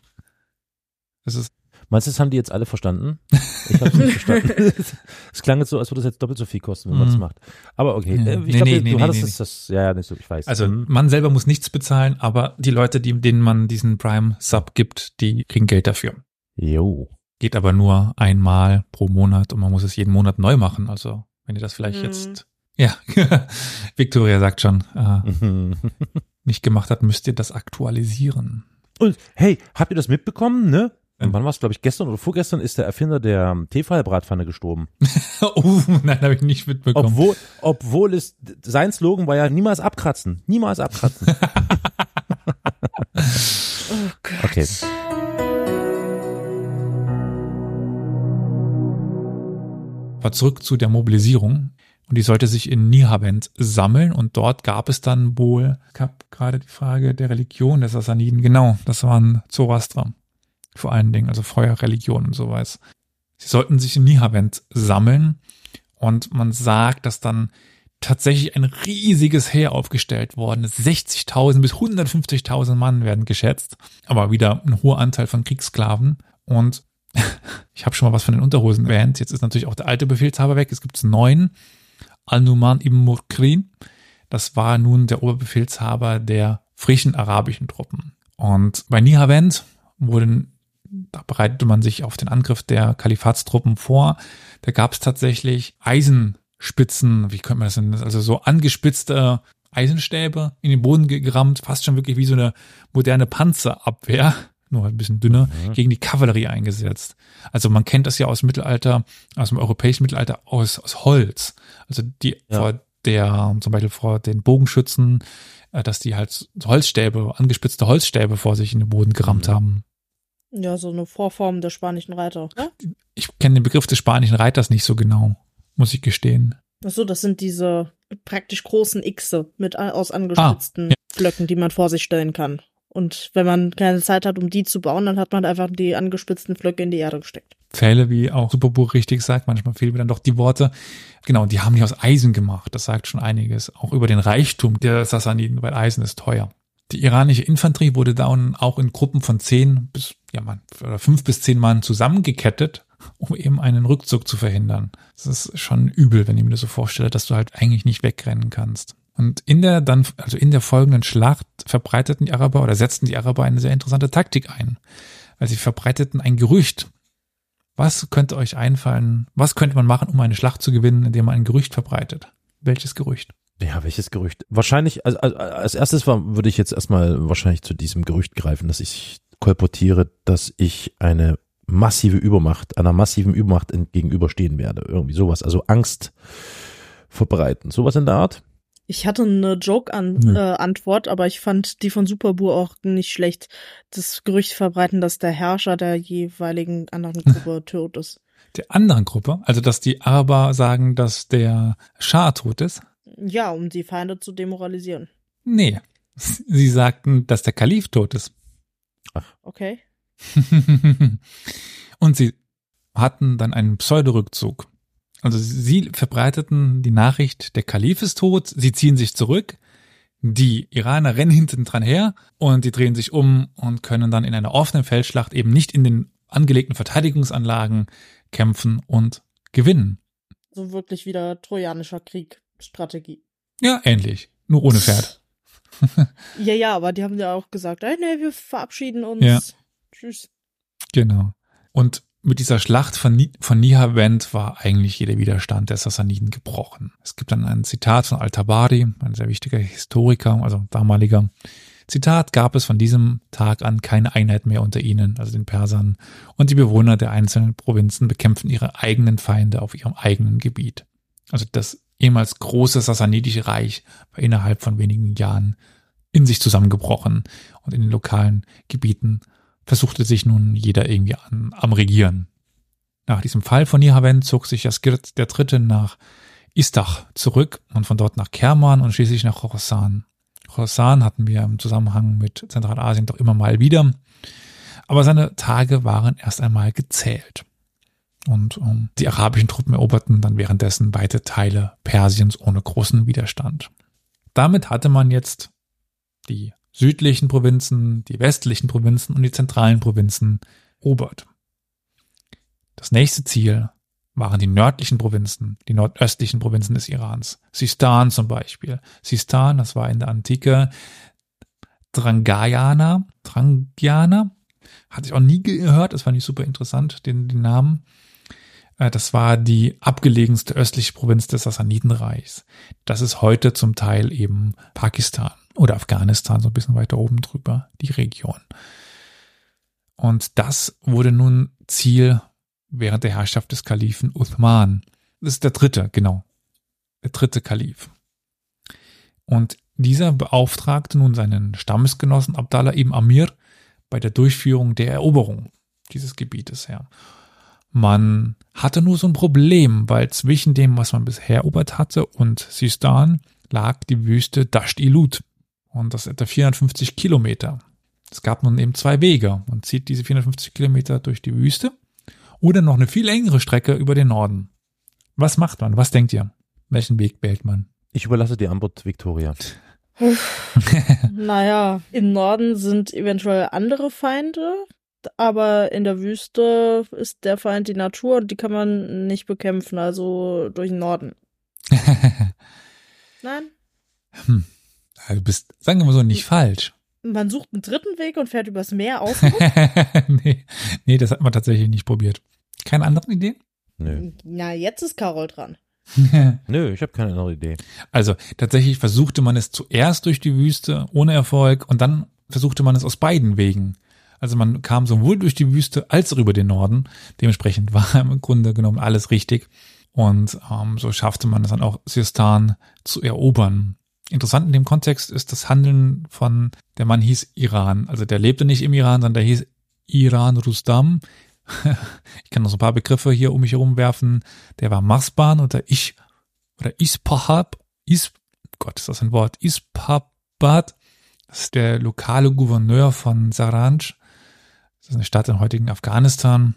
Das ist Meinst du, das haben die jetzt alle verstanden? Ich habe nicht verstanden. Es klang jetzt so, als würde es jetzt doppelt so viel kosten, wenn man das mhm. macht. Aber okay, ja. Äh, ich nee, glaube, nee, du nee, hattest nee, das, das, ja, nicht so, ich weiß. Also mhm. man selber muss nichts bezahlen, aber die Leute, die, denen man diesen Prime-Sub gibt, die kriegen Geld dafür. Jo. geht aber nur einmal pro Monat und man muss es jeden Monat neu machen. Also wenn ihr das vielleicht Mhm. jetzt, ja, Victoria sagt schon, äh, nicht gemacht hat, müsst ihr das aktualisieren. Und hey, habt ihr das mitbekommen, ne? Ja. Wann war es, glaube ich, gestern oder vorgestern ist der Erfinder der ähm, Tefal-Bratpfanne gestorben. oh, nein, habe ich nicht mitbekommen. Obwohl, obwohl es, sein Slogan war ja niemals abkratzen. Niemals abkratzen. Oh Gott. Okay. Aber zurück zu der Mobilisierung. Und die sollte sich in Nihavend sammeln und dort gab es dann wohl, ich habe gerade die Frage der Religion der Sassaniden, genau, das waren Zoroaster. Vor allen Dingen, also Feuerreligion und sowas. Sie sollten sich in Nihavend sammeln und man sagt, dass dann tatsächlich ein riesiges Heer aufgestellt worden ist. 60.000 bis 150.000 Mann werden geschätzt, aber wieder ein hoher Anteil von Kriegssklaven und ich habe schon mal was von den Unterhosen erwähnt. Jetzt ist natürlich auch der alte Befehlshaber weg. Es gibt neun. Al-Numan ibn Murkrin. Das war nun der Oberbefehlshaber der frischen arabischen Truppen. Und bei Nihavend wurden, da bereitete man sich auf den Angriff der Kalifatstruppen vor. Da gab es tatsächlich Eisenspitzen, wie könnte man das nennen? Also so angespitzte Eisenstäbe in den Boden gerammt, fast schon wirklich wie so eine moderne Panzerabwehr, nur ein bisschen dünner, gegen die Kavallerie eingesetzt. Also man kennt das ja aus dem Mittelalter, aus dem europäischen Mittelalter aus, aus Holz. Also die Ja. vor der, zum Beispiel vor den Bogenschützen, äh, dass die halt Holzstäbe, angespitzte Holzstäbe vor sich in den Boden gerammt Mhm. haben. Ja, so eine Vorform der spanischen Reiter. Ne? Ich kenne den Begriff des spanischen Reiters nicht so genau, muss ich gestehen. Ach so, das sind diese praktisch großen Xe mit aus angespitzten ja. Blöcken, die man vor sich stellen kann. Und wenn man keine Zeit hat, um die zu bauen, dann hat man einfach die angespitzten Flöcke in die Erde gesteckt. Pfähle, wie auch Superbuch richtig sagt, manchmal fehlen mir dann doch die Worte. Genau, die haben die aus Eisen gemacht. Das sagt schon einiges. Auch über den Reichtum der Sassaniden, weil Eisen ist teuer. Die iranische Infanterie wurde dann auch in Gruppen von zehn bis, ja man, oder fünf bis zehn Mann zusammengekettet, um eben einen Rückzug zu verhindern. Das ist schon übel, wenn ich mir das so vorstelle, dass du halt eigentlich nicht wegrennen kannst. Und in der dann, also in der folgenden Schlacht verbreiteten die Araber oder setzten die Araber eine sehr interessante Taktik ein. Weil sie verbreiteten ein Gerücht, was könnte euch einfallen? Was könnte man machen, um eine Schlacht zu gewinnen, indem man ein Gerücht verbreitet? Welches Gerücht? Ja, welches Gerücht? Wahrscheinlich, also, also als erstes war, würde ich jetzt erstmal wahrscheinlich zu diesem Gerücht greifen, dass ich kolportiere, dass ich eine massive Übermacht, einer massiven Übermacht ent- gegenüberstehen werde. Irgendwie sowas. Also Angst verbreiten. Sowas in der Art? Ich hatte eine Joke-Antwort, Nö. äh, Antwort, aber ich fand die von Superbur auch nicht schlecht. Das Gerücht verbreiten, dass der Herrscher der jeweiligen anderen Gruppe tot ist. Der anderen Gruppe, also dass die Araber sagen, dass der Schah tot ist? Ja, um die Feinde zu demoralisieren. Nee. Sie sagten, dass der Kalif tot ist. Okay. Und sie hatten dann einen Pseudorückzug. Also sie verbreiteten die Nachricht, der Kalif ist tot, sie ziehen sich zurück, die Iraner rennen hinten dran her und die drehen sich um und können dann in einer offenen Feldschlacht eben nicht in den angelegten Verteidigungsanlagen kämpfen und gewinnen. So wirklich wieder trojanischer Krieg Strategie. Ja, ähnlich. Nur ohne Pferd. Ja, ja, aber die haben ja auch gesagt, ey, nee, wir verabschieden uns. Ja. Tschüss. Genau. Und mit dieser Schlacht von, Ni von Nihavend war eigentlich jeder Widerstand der Sassaniden gebrochen. Es gibt dann ein Zitat von Al-Tabari, ein sehr wichtiger Historiker, also damaliger. Zitat gab es von diesem Tag an keine Einheit mehr unter ihnen, also den Persern, und die Bewohner der einzelnen Provinzen bekämpfen ihre eigenen Feinde auf ihrem eigenen Gebiet. Also das ehemals große Sassanidische Reich war innerhalb von wenigen Jahren in sich zusammengebrochen und in den lokalen Gebieten versuchte sich nun jeder irgendwie an, am Regieren. Nach diesem Fall von Nihavend zog sich Jaskirt der Dritte nach Istach zurück und von dort nach Kerman und schließlich nach Khorasan. Khorasan hatten wir im Zusammenhang mit Zentralasien doch immer mal wieder, aber seine Tage waren erst einmal gezählt. Und um, die arabischen Truppen eroberten dann währenddessen weite Teile Persiens ohne großen Widerstand. Damit hatte man jetzt die südlichen Provinzen, die westlichen Provinzen und die zentralen Provinzen erobert. Das nächste Ziel waren die nördlichen Provinzen, die nordöstlichen Provinzen des Irans. Sistan zum Beispiel. Sistan, das war in der Antike Drangayana, Drangyana. Hatte ich auch nie gehört, das fand ich super interessant, den, den Namen. Äh, das war die abgelegenste östliche Provinz des Sassanidenreichs. Das ist heute zum Teil eben Pakistan oder Afghanistan, so ein bisschen weiter oben drüber, die Region. Und das wurde nun Ziel während der Herrschaft des Kalifen Uthman. Das ist der dritte, genau. Der dritte Kalif. Und dieser beauftragte nun seinen Stammesgenossen Abdallah ibn Amir bei der Durchführung der Eroberung dieses Gebietes her. Man hatte nur so ein Problem, weil zwischen dem, was man bisher erobert hatte und Sistan lag die Wüste Dasht Ilut. Und das etwa 450 Kilometer. Es gab nun eben zwei Wege. Man zieht diese 450 Kilometer durch die Wüste oder noch eine viel längere Strecke über den Norden. Was macht man? Was denkt ihr? Welchen Weg wählt man? Ich überlasse die Antwort Victoria. naja, im Norden sind eventuell andere Feinde, aber in der Wüste ist der Feind die Natur und die kann man nicht bekämpfen, also durch den Norden. Nein? Hm. Du bist, sagen wir mal so, nicht falsch. Man sucht einen dritten Weg und fährt übers Meer aus. nee, nee, das hat man tatsächlich nicht probiert. Keine anderen Ideen? Nö. Na, jetzt ist Carol dran. Nö, ich habe keine andere Idee. Also tatsächlich versuchte man es zuerst durch die Wüste ohne Erfolg und dann versuchte man es aus beiden Wegen. Also man kam sowohl durch die Wüste als auch über den Norden. Dementsprechend war im Grunde genommen alles richtig. Und ähm, so schaffte man es dann auch, Sistan zu erobern. Interessant in dem Kontext ist das Handeln von, der Mann hieß Iran. Also der lebte nicht im Iran, sondern der hieß Iran Rustam. ich kann noch so ein paar Begriffe hier um mich herum werfen. Der war Marsban oder ich, oder Ispahab, Is, Gott, ist das ein Wort? Ispahbad. Das ist der lokale Gouverneur von Saranj. Das ist eine Stadt im heutigen Afghanistan.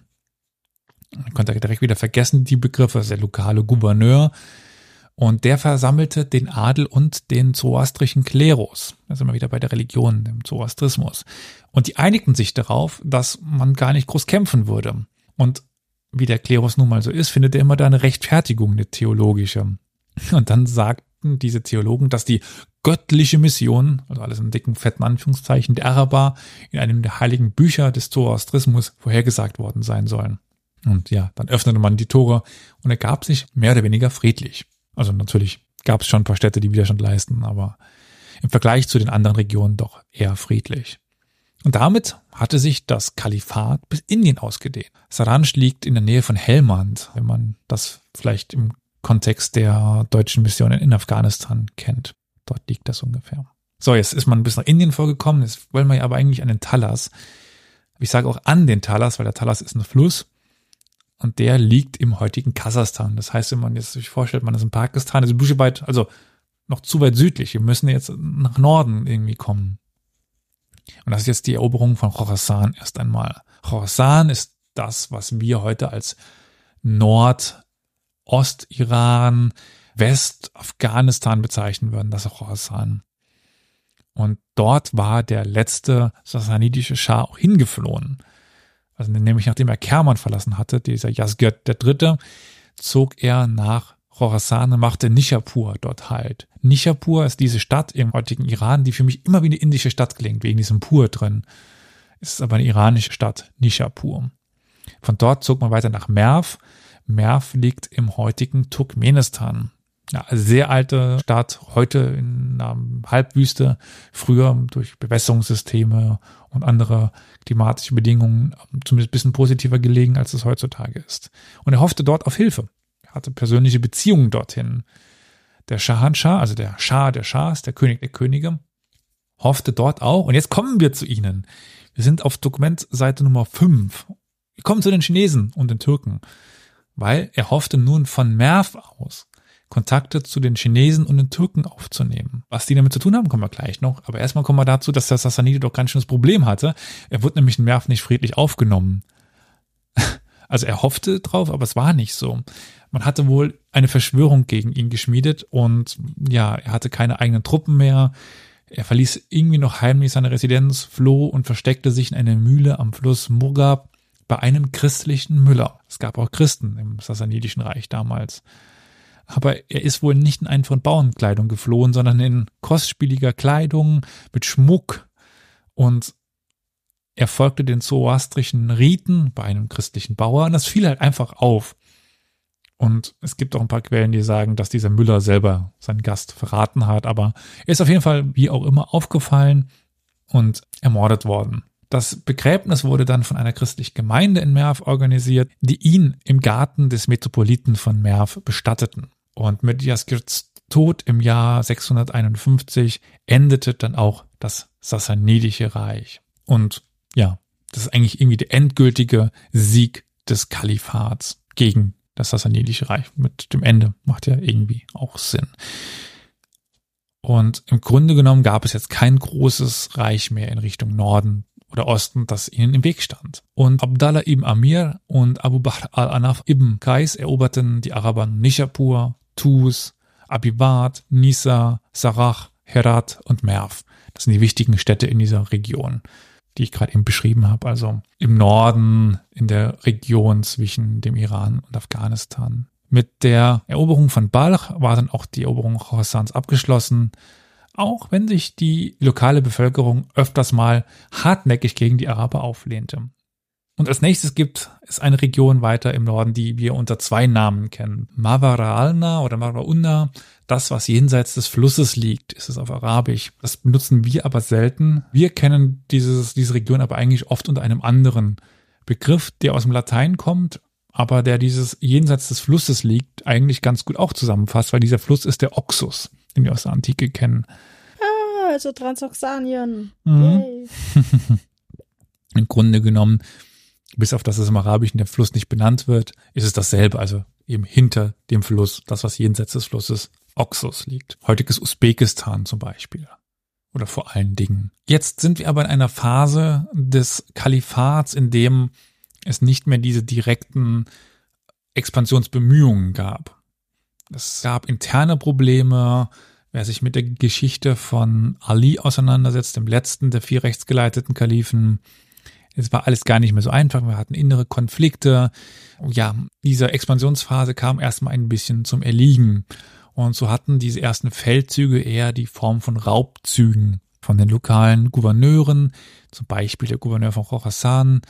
Man konnte direkt wieder vergessen, die Begriffe. Ist der lokale Gouverneur. Und der versammelte den Adel und den zoroastrischen Klerus. Da sind wir wieder bei der Religion, dem Zoroastrismus. Und die einigten sich darauf, dass man gar nicht groß kämpfen würde. Und wie der Klerus nun mal so ist, findet er immer da eine Rechtfertigung, eine theologische. Und dann sagten diese Theologen, dass die göttliche Mission, also alles in dicken, fetten Anführungszeichen, der Araber in einem der heiligen Bücher des Zoroastrismus vorhergesagt worden sein sollen. Und ja, dann öffnete man die Tore und ergab sich mehr oder weniger friedlich. Also natürlich gab es schon ein paar Städte, die Widerstand leisten, aber im Vergleich zu den anderen Regionen doch eher friedlich. Und damit hatte sich das Kalifat bis Indien ausgedehnt. Saranj liegt in der Nähe von Helmand, wenn man das vielleicht im Kontext der deutschen Missionen in Afghanistan kennt. Dort liegt das ungefähr. So, jetzt ist man bis nach Indien vorgekommen. Jetzt wollen wir ja aber eigentlich an den Talas. Ich sage auch an den Talas, weil der Talas ist ein Fluss und der liegt im heutigen Kasachstan. Das heißt, wenn man jetzt sich vorstellt, man ist in Pakistan, ist weit, also noch zu weit südlich. Wir müssen jetzt nach Norden irgendwie kommen. Und das ist jetzt die Eroberung von Khorasan erst einmal. Khorasan ist das, was wir heute als Nordost-Iran, West-Afghanistan bezeichnen würden, das Khorasan. Und dort war der letzte sassanidische Schah auch hingeflohen. Also nämlich nachdem er Kerman verlassen hatte, dieser Yazgird der Dritte, zog er nach Khorasan und machte Nishapur dort halt. Nishapur ist diese Stadt im heutigen Iran, die für mich immer wie eine indische Stadt klingt, wegen diesem Pur drin. Es ist aber eine iranische Stadt, Nishapur. Von dort zog man weiter nach Merv. Merv liegt im heutigen Turkmenistan. Ja, sehr alte Stadt, heute in einer Halbwüste, früher durch Bewässerungssysteme und andere klimatische Bedingungen zumindest ein bisschen positiver gelegen, als es heutzutage ist. Und er hoffte dort auf Hilfe. Er hatte persönliche Beziehungen dorthin. Der Shahanshah, also der Schah der Schahs, der König der Könige, hoffte dort auch. Und jetzt kommen wir zu ihnen. Wir sind auf Dokumentseite Nummer 5. Wir kommen zu den Chinesen und den Türken, weil er hoffte nun von Merv aus Kontakte zu den Chinesen und den Türken aufzunehmen. Was die damit zu tun haben, kommen wir gleich noch. Aber erstmal kommen wir dazu, dass der Sassanide doch ganz schönes Problem hatte. Er wurde nämlich in Merv nicht friedlich aufgenommen. Also er hoffte drauf, aber es war nicht so. Man hatte wohl eine Verschwörung gegen ihn geschmiedet und ja, er hatte keine eigenen Truppen mehr. Er verließ irgendwie noch heimlich seine Residenz, floh und versteckte sich in einer Mühle am Fluss Murgab bei einem christlichen Müller. Es gab auch Christen im Sassanidischen Reich damals aber er ist wohl nicht in einfachen Bauernkleidung geflohen, sondern in kostspieliger Kleidung mit Schmuck und er folgte den zoroastrischen Riten bei einem christlichen Bauer und das fiel halt einfach auf. Und es gibt auch ein paar Quellen, die sagen, dass dieser Müller selber seinen Gast verraten hat, aber er ist auf jeden Fall wie auch immer aufgefallen und ermordet worden. Das Begräbnis wurde dann von einer christlichen Gemeinde in Merv organisiert, die ihn im Garten des Metropoliten von Merv bestatteten. Und mit Jaskirts Tod im Jahr 651 endete dann auch das Sassanidische Reich. Und ja, das ist eigentlich irgendwie der endgültige Sieg des Kalifats gegen das Sassanidische Reich. Mit dem Ende macht ja irgendwie auch Sinn. Und im Grunde genommen gab es jetzt kein großes Reich mehr in Richtung Norden oder Osten, das ihnen im Weg stand. Und Abdallah ibn Amir und Abu Bakr al-Anaf ibn Qais eroberten die Araber Nishapur, Tus, Abibad, Nisa, Sarach, Herat und Merv. Das sind die wichtigen Städte in dieser Region, die ich gerade eben beschrieben habe. Also im Norden, in der Region zwischen dem Iran und Afghanistan. Mit der Eroberung von Balch war dann auch die Eroberung Khorassans abgeschlossen, auch wenn sich die lokale Bevölkerung öfters mal hartnäckig gegen die Araber auflehnte. Und als nächstes gibt es eine Region weiter im Norden, die wir unter zwei Namen kennen. Mavaralna oder Maraunna, das, was jenseits des Flusses liegt, ist es auf Arabisch. Das benutzen wir aber selten. Wir kennen dieses, diese Region aber eigentlich oft unter einem anderen Begriff, der aus dem Latein kommt, aber der dieses jenseits des Flusses liegt, eigentlich ganz gut auch zusammenfasst, weil dieser Fluss ist der Oxus, wir aus der Antike kennen. Ah, also Transoxanien. Mhm. Im Grunde genommen bis auf dass es im Arabischen der Fluss nicht benannt wird, ist es dasselbe, also eben hinter dem Fluss, das, was jenseits des Flusses Oxus liegt. Heutiges Usbekistan zum Beispiel. Oder vor allen Dingen. Jetzt sind wir aber in einer Phase des Kalifats, in dem es nicht mehr diese direkten Expansionsbemühungen gab. Es gab interne Probleme. Wer sich mit der Geschichte von Ali auseinandersetzt, dem letzten der vier rechtsgeleiteten Kalifen, es war alles gar nicht mehr so einfach. Wir hatten innere Konflikte. Ja, diese Expansionsphase kam erstmal ein bisschen zum Erliegen. Und so hatten diese ersten Feldzüge eher die Form von Raubzügen von den lokalen Gouverneuren, zum Beispiel der Gouverneur von Khorasan,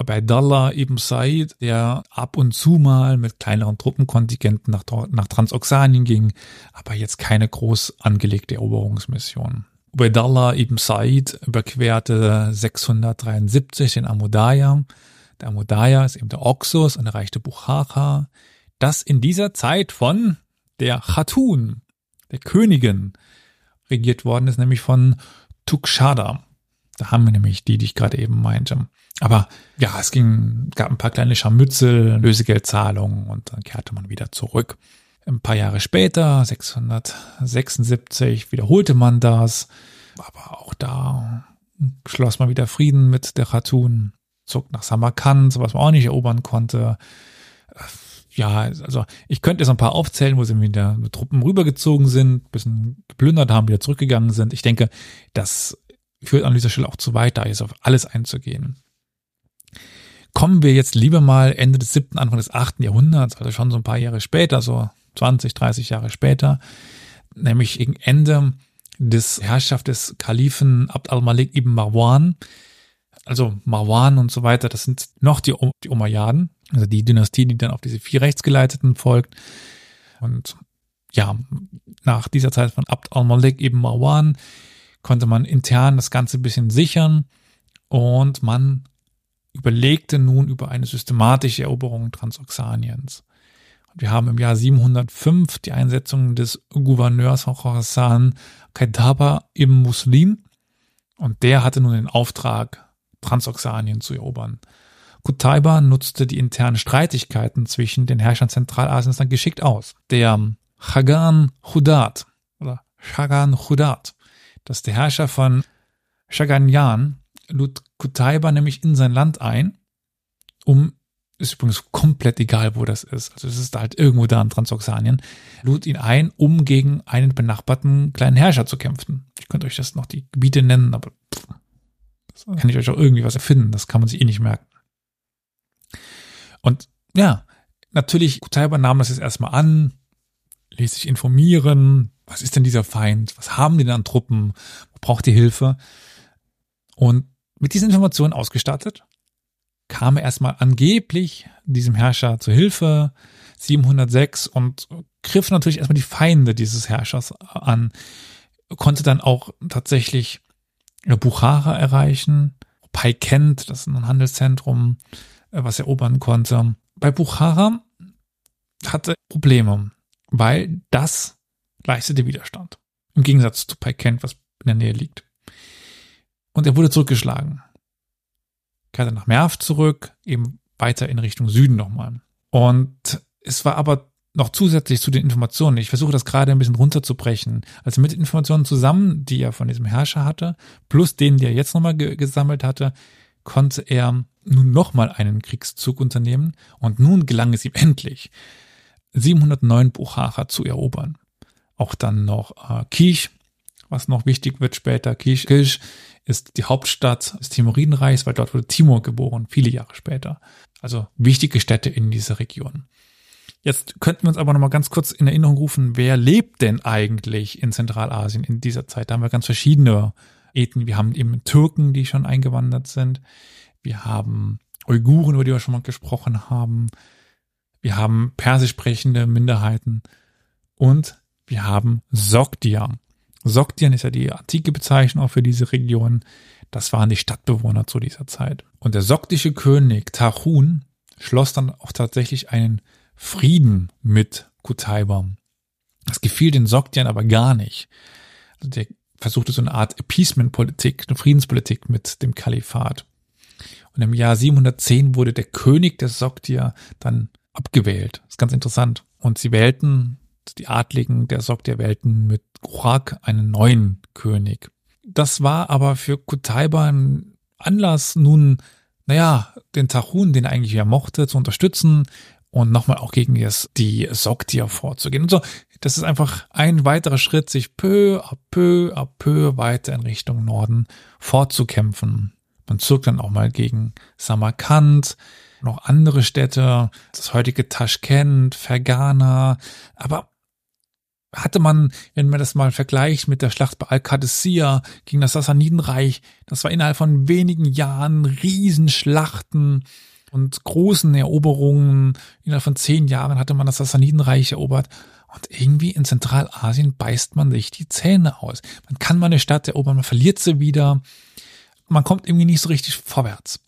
Abdallah ibn Said, der ab und zu mal mit kleineren Truppenkontingenten nach, nach Transoxanien ging, aber jetzt keine groß angelegte Eroberungsmission. Ubaidallah ibn Said überquerte 673 den Amudaya. Der Amudaya ist eben der Oxus und erreichte Bukhara, das in dieser Zeit von der Khatun, der Königin, regiert worden ist, nämlich von Tukshada. Da haben wir nämlich die, die ich gerade eben meinte. Aber ja, es ging, gab ein paar kleine Scharmützel, Lösegeldzahlungen und dann kehrte man wieder zurück. Ein paar Jahre später, 676, wiederholte man das. Aber auch da schloss man wieder Frieden mit der Khatun, zog nach Samarkand, was man auch nicht erobern konnte. Ja, also ich könnte jetzt ein paar aufzählen, wo sie mit Truppen rübergezogen sind, bisschen geplündert haben, wieder zurückgegangen sind. Ich denke, das führt an dieser Stelle auch zu weit, da jetzt auf alles einzugehen. Kommen wir jetzt lieber mal Ende des siebten, Anfang des achten Jahrhunderts, also schon so ein paar Jahre später, so 20, 30 Jahre später, nämlich gegen Ende des Herrschaft des Kalifen Abd al-Malik ibn Marwan. Also Marwan und so weiter, das sind noch die, die Umayyaden, also die Dynastie, die dann auf diese vier Rechtsgeleiteten folgt. Und ja, nach dieser Zeit von Abd al-Malik ibn Marwan konnte man intern das Ganze ein bisschen sichern und man überlegte nun über eine systematische Eroberung Transoxaniens. Wir haben im Jahr 705 die Einsetzung des Gouverneurs von Khorasan, Kaidaba ibn Muslim, und der hatte nun den Auftrag, Transoxanien zu erobern. Qutaiba nutzte die internen Streitigkeiten zwischen den Herrschern Zentralasiens dann geschickt aus. Der Chagan Hudat oder Chagan Hudat, das ist der Herrscher von Chaganyan, lud Qutaiba nämlich in sein Land ein, um ist übrigens komplett egal, wo das ist. Also es ist halt irgendwo da in Transoxanien, lud ihn ein, um gegen einen benachbarten kleinen Herrscher zu kämpfen. Ich könnte euch das noch die Gebiete nennen, aber pff, das kann ich euch auch irgendwie was erfinden. Das kann man sich eh nicht merken. Und ja, natürlich, Kutaiba nahm das jetzt erstmal an, ließ sich informieren, was ist denn dieser Feind, was haben die denn an Truppen, wo braucht die Hilfe? Und Mit diesen Informationen ausgestattet, kam er erstmal angeblich diesem Herrscher zu Hilfe, 706, und griff natürlich erstmal die Feinde dieses Herrschers an, konnte dann auch tatsächlich Buchara erreichen, Paikent, das ist ein Handelszentrum, äh, was er erobern konnte. Bei Buchara hatte Probleme, weil das leistete Widerstand. Im Gegensatz zu Paikent, was in der Nähe liegt. Und er wurde zurückgeschlagen. Kehrte nach Merv zurück, eben weiter in Richtung Süden nochmal. Und es war aber noch zusätzlich zu den Informationen, ich versuche das gerade ein bisschen runterzubrechen, also mit den Informationen zusammen, die er von diesem Herrscher hatte, plus denen, die er jetzt nochmal ge gesammelt hatte, konnte er nun nochmal einen Kriegszug unternehmen und nun gelang es ihm endlich, 709 Buchacher zu erobern. Auch dann noch äh, Kiech, was noch wichtig wird später. Kiech, Kiech ist die Hauptstadt des Timuridenreichs, weil dort wurde Timur geboren, viele Jahre später. Also wichtige Städte in dieser Region. Jetzt könnten wir uns aber noch mal ganz kurz in Erinnerung rufen, wer lebt denn eigentlich in Zentralasien in dieser Zeit? Da haben wir ganz verschiedene Ethnien. Wir haben eben Türken, die schon eingewandert sind. Wir haben Uiguren, über die wir schon mal gesprochen haben. Wir haben persisch sprechende Minderheiten. Und wir haben Sogdian. Sogdian ist ja die antike Bezeichnung auch für diese Region. Das waren die Stadtbewohner zu dieser Zeit. Und der sogdische König Tahun schloss dann auch tatsächlich einen Frieden mit Kutaiba. Das gefiel den Sogdian aber gar nicht. Also der versuchte so eine Art Appeasement-Politik, eine Friedenspolitik mit dem Kalifat. Und im Jahr 710 wurde der König der Sogdier dann abgewählt. Das ist ganz interessant. Und sie wählten, die Adligen der Sogdier wählten mit Gurak einen neuen König. Das war aber für Kutaiba ein Anlass, nun, naja, den Tahun, den er eigentlich ja mochte, zu unterstützen, und nochmal auch gegen das, die Sogtier vorzugehen. Und so, das ist einfach ein weiterer Schritt, sich peu à peu à peu weiter in Richtung Norden fortzukämpfen. Man zog dann auch mal gegen Samarkand, noch andere Städte, das heutige Taschkent, Fergana, aber hatte man, wenn man das mal vergleicht mit der Schlacht bei Al-Qadisiyah gegen das Sassanidenreich, das war innerhalb von wenigen Jahren Riesenschlachten, und großen Eroberungen. Innerhalb von zehn Jahren hatte man das Sassanidenreich erobert. Und irgendwie in Zentralasien beißt man sich die Zähne aus. Man kann mal eine Stadt erobern, man verliert sie wieder. Man kommt irgendwie nicht so richtig vorwärts.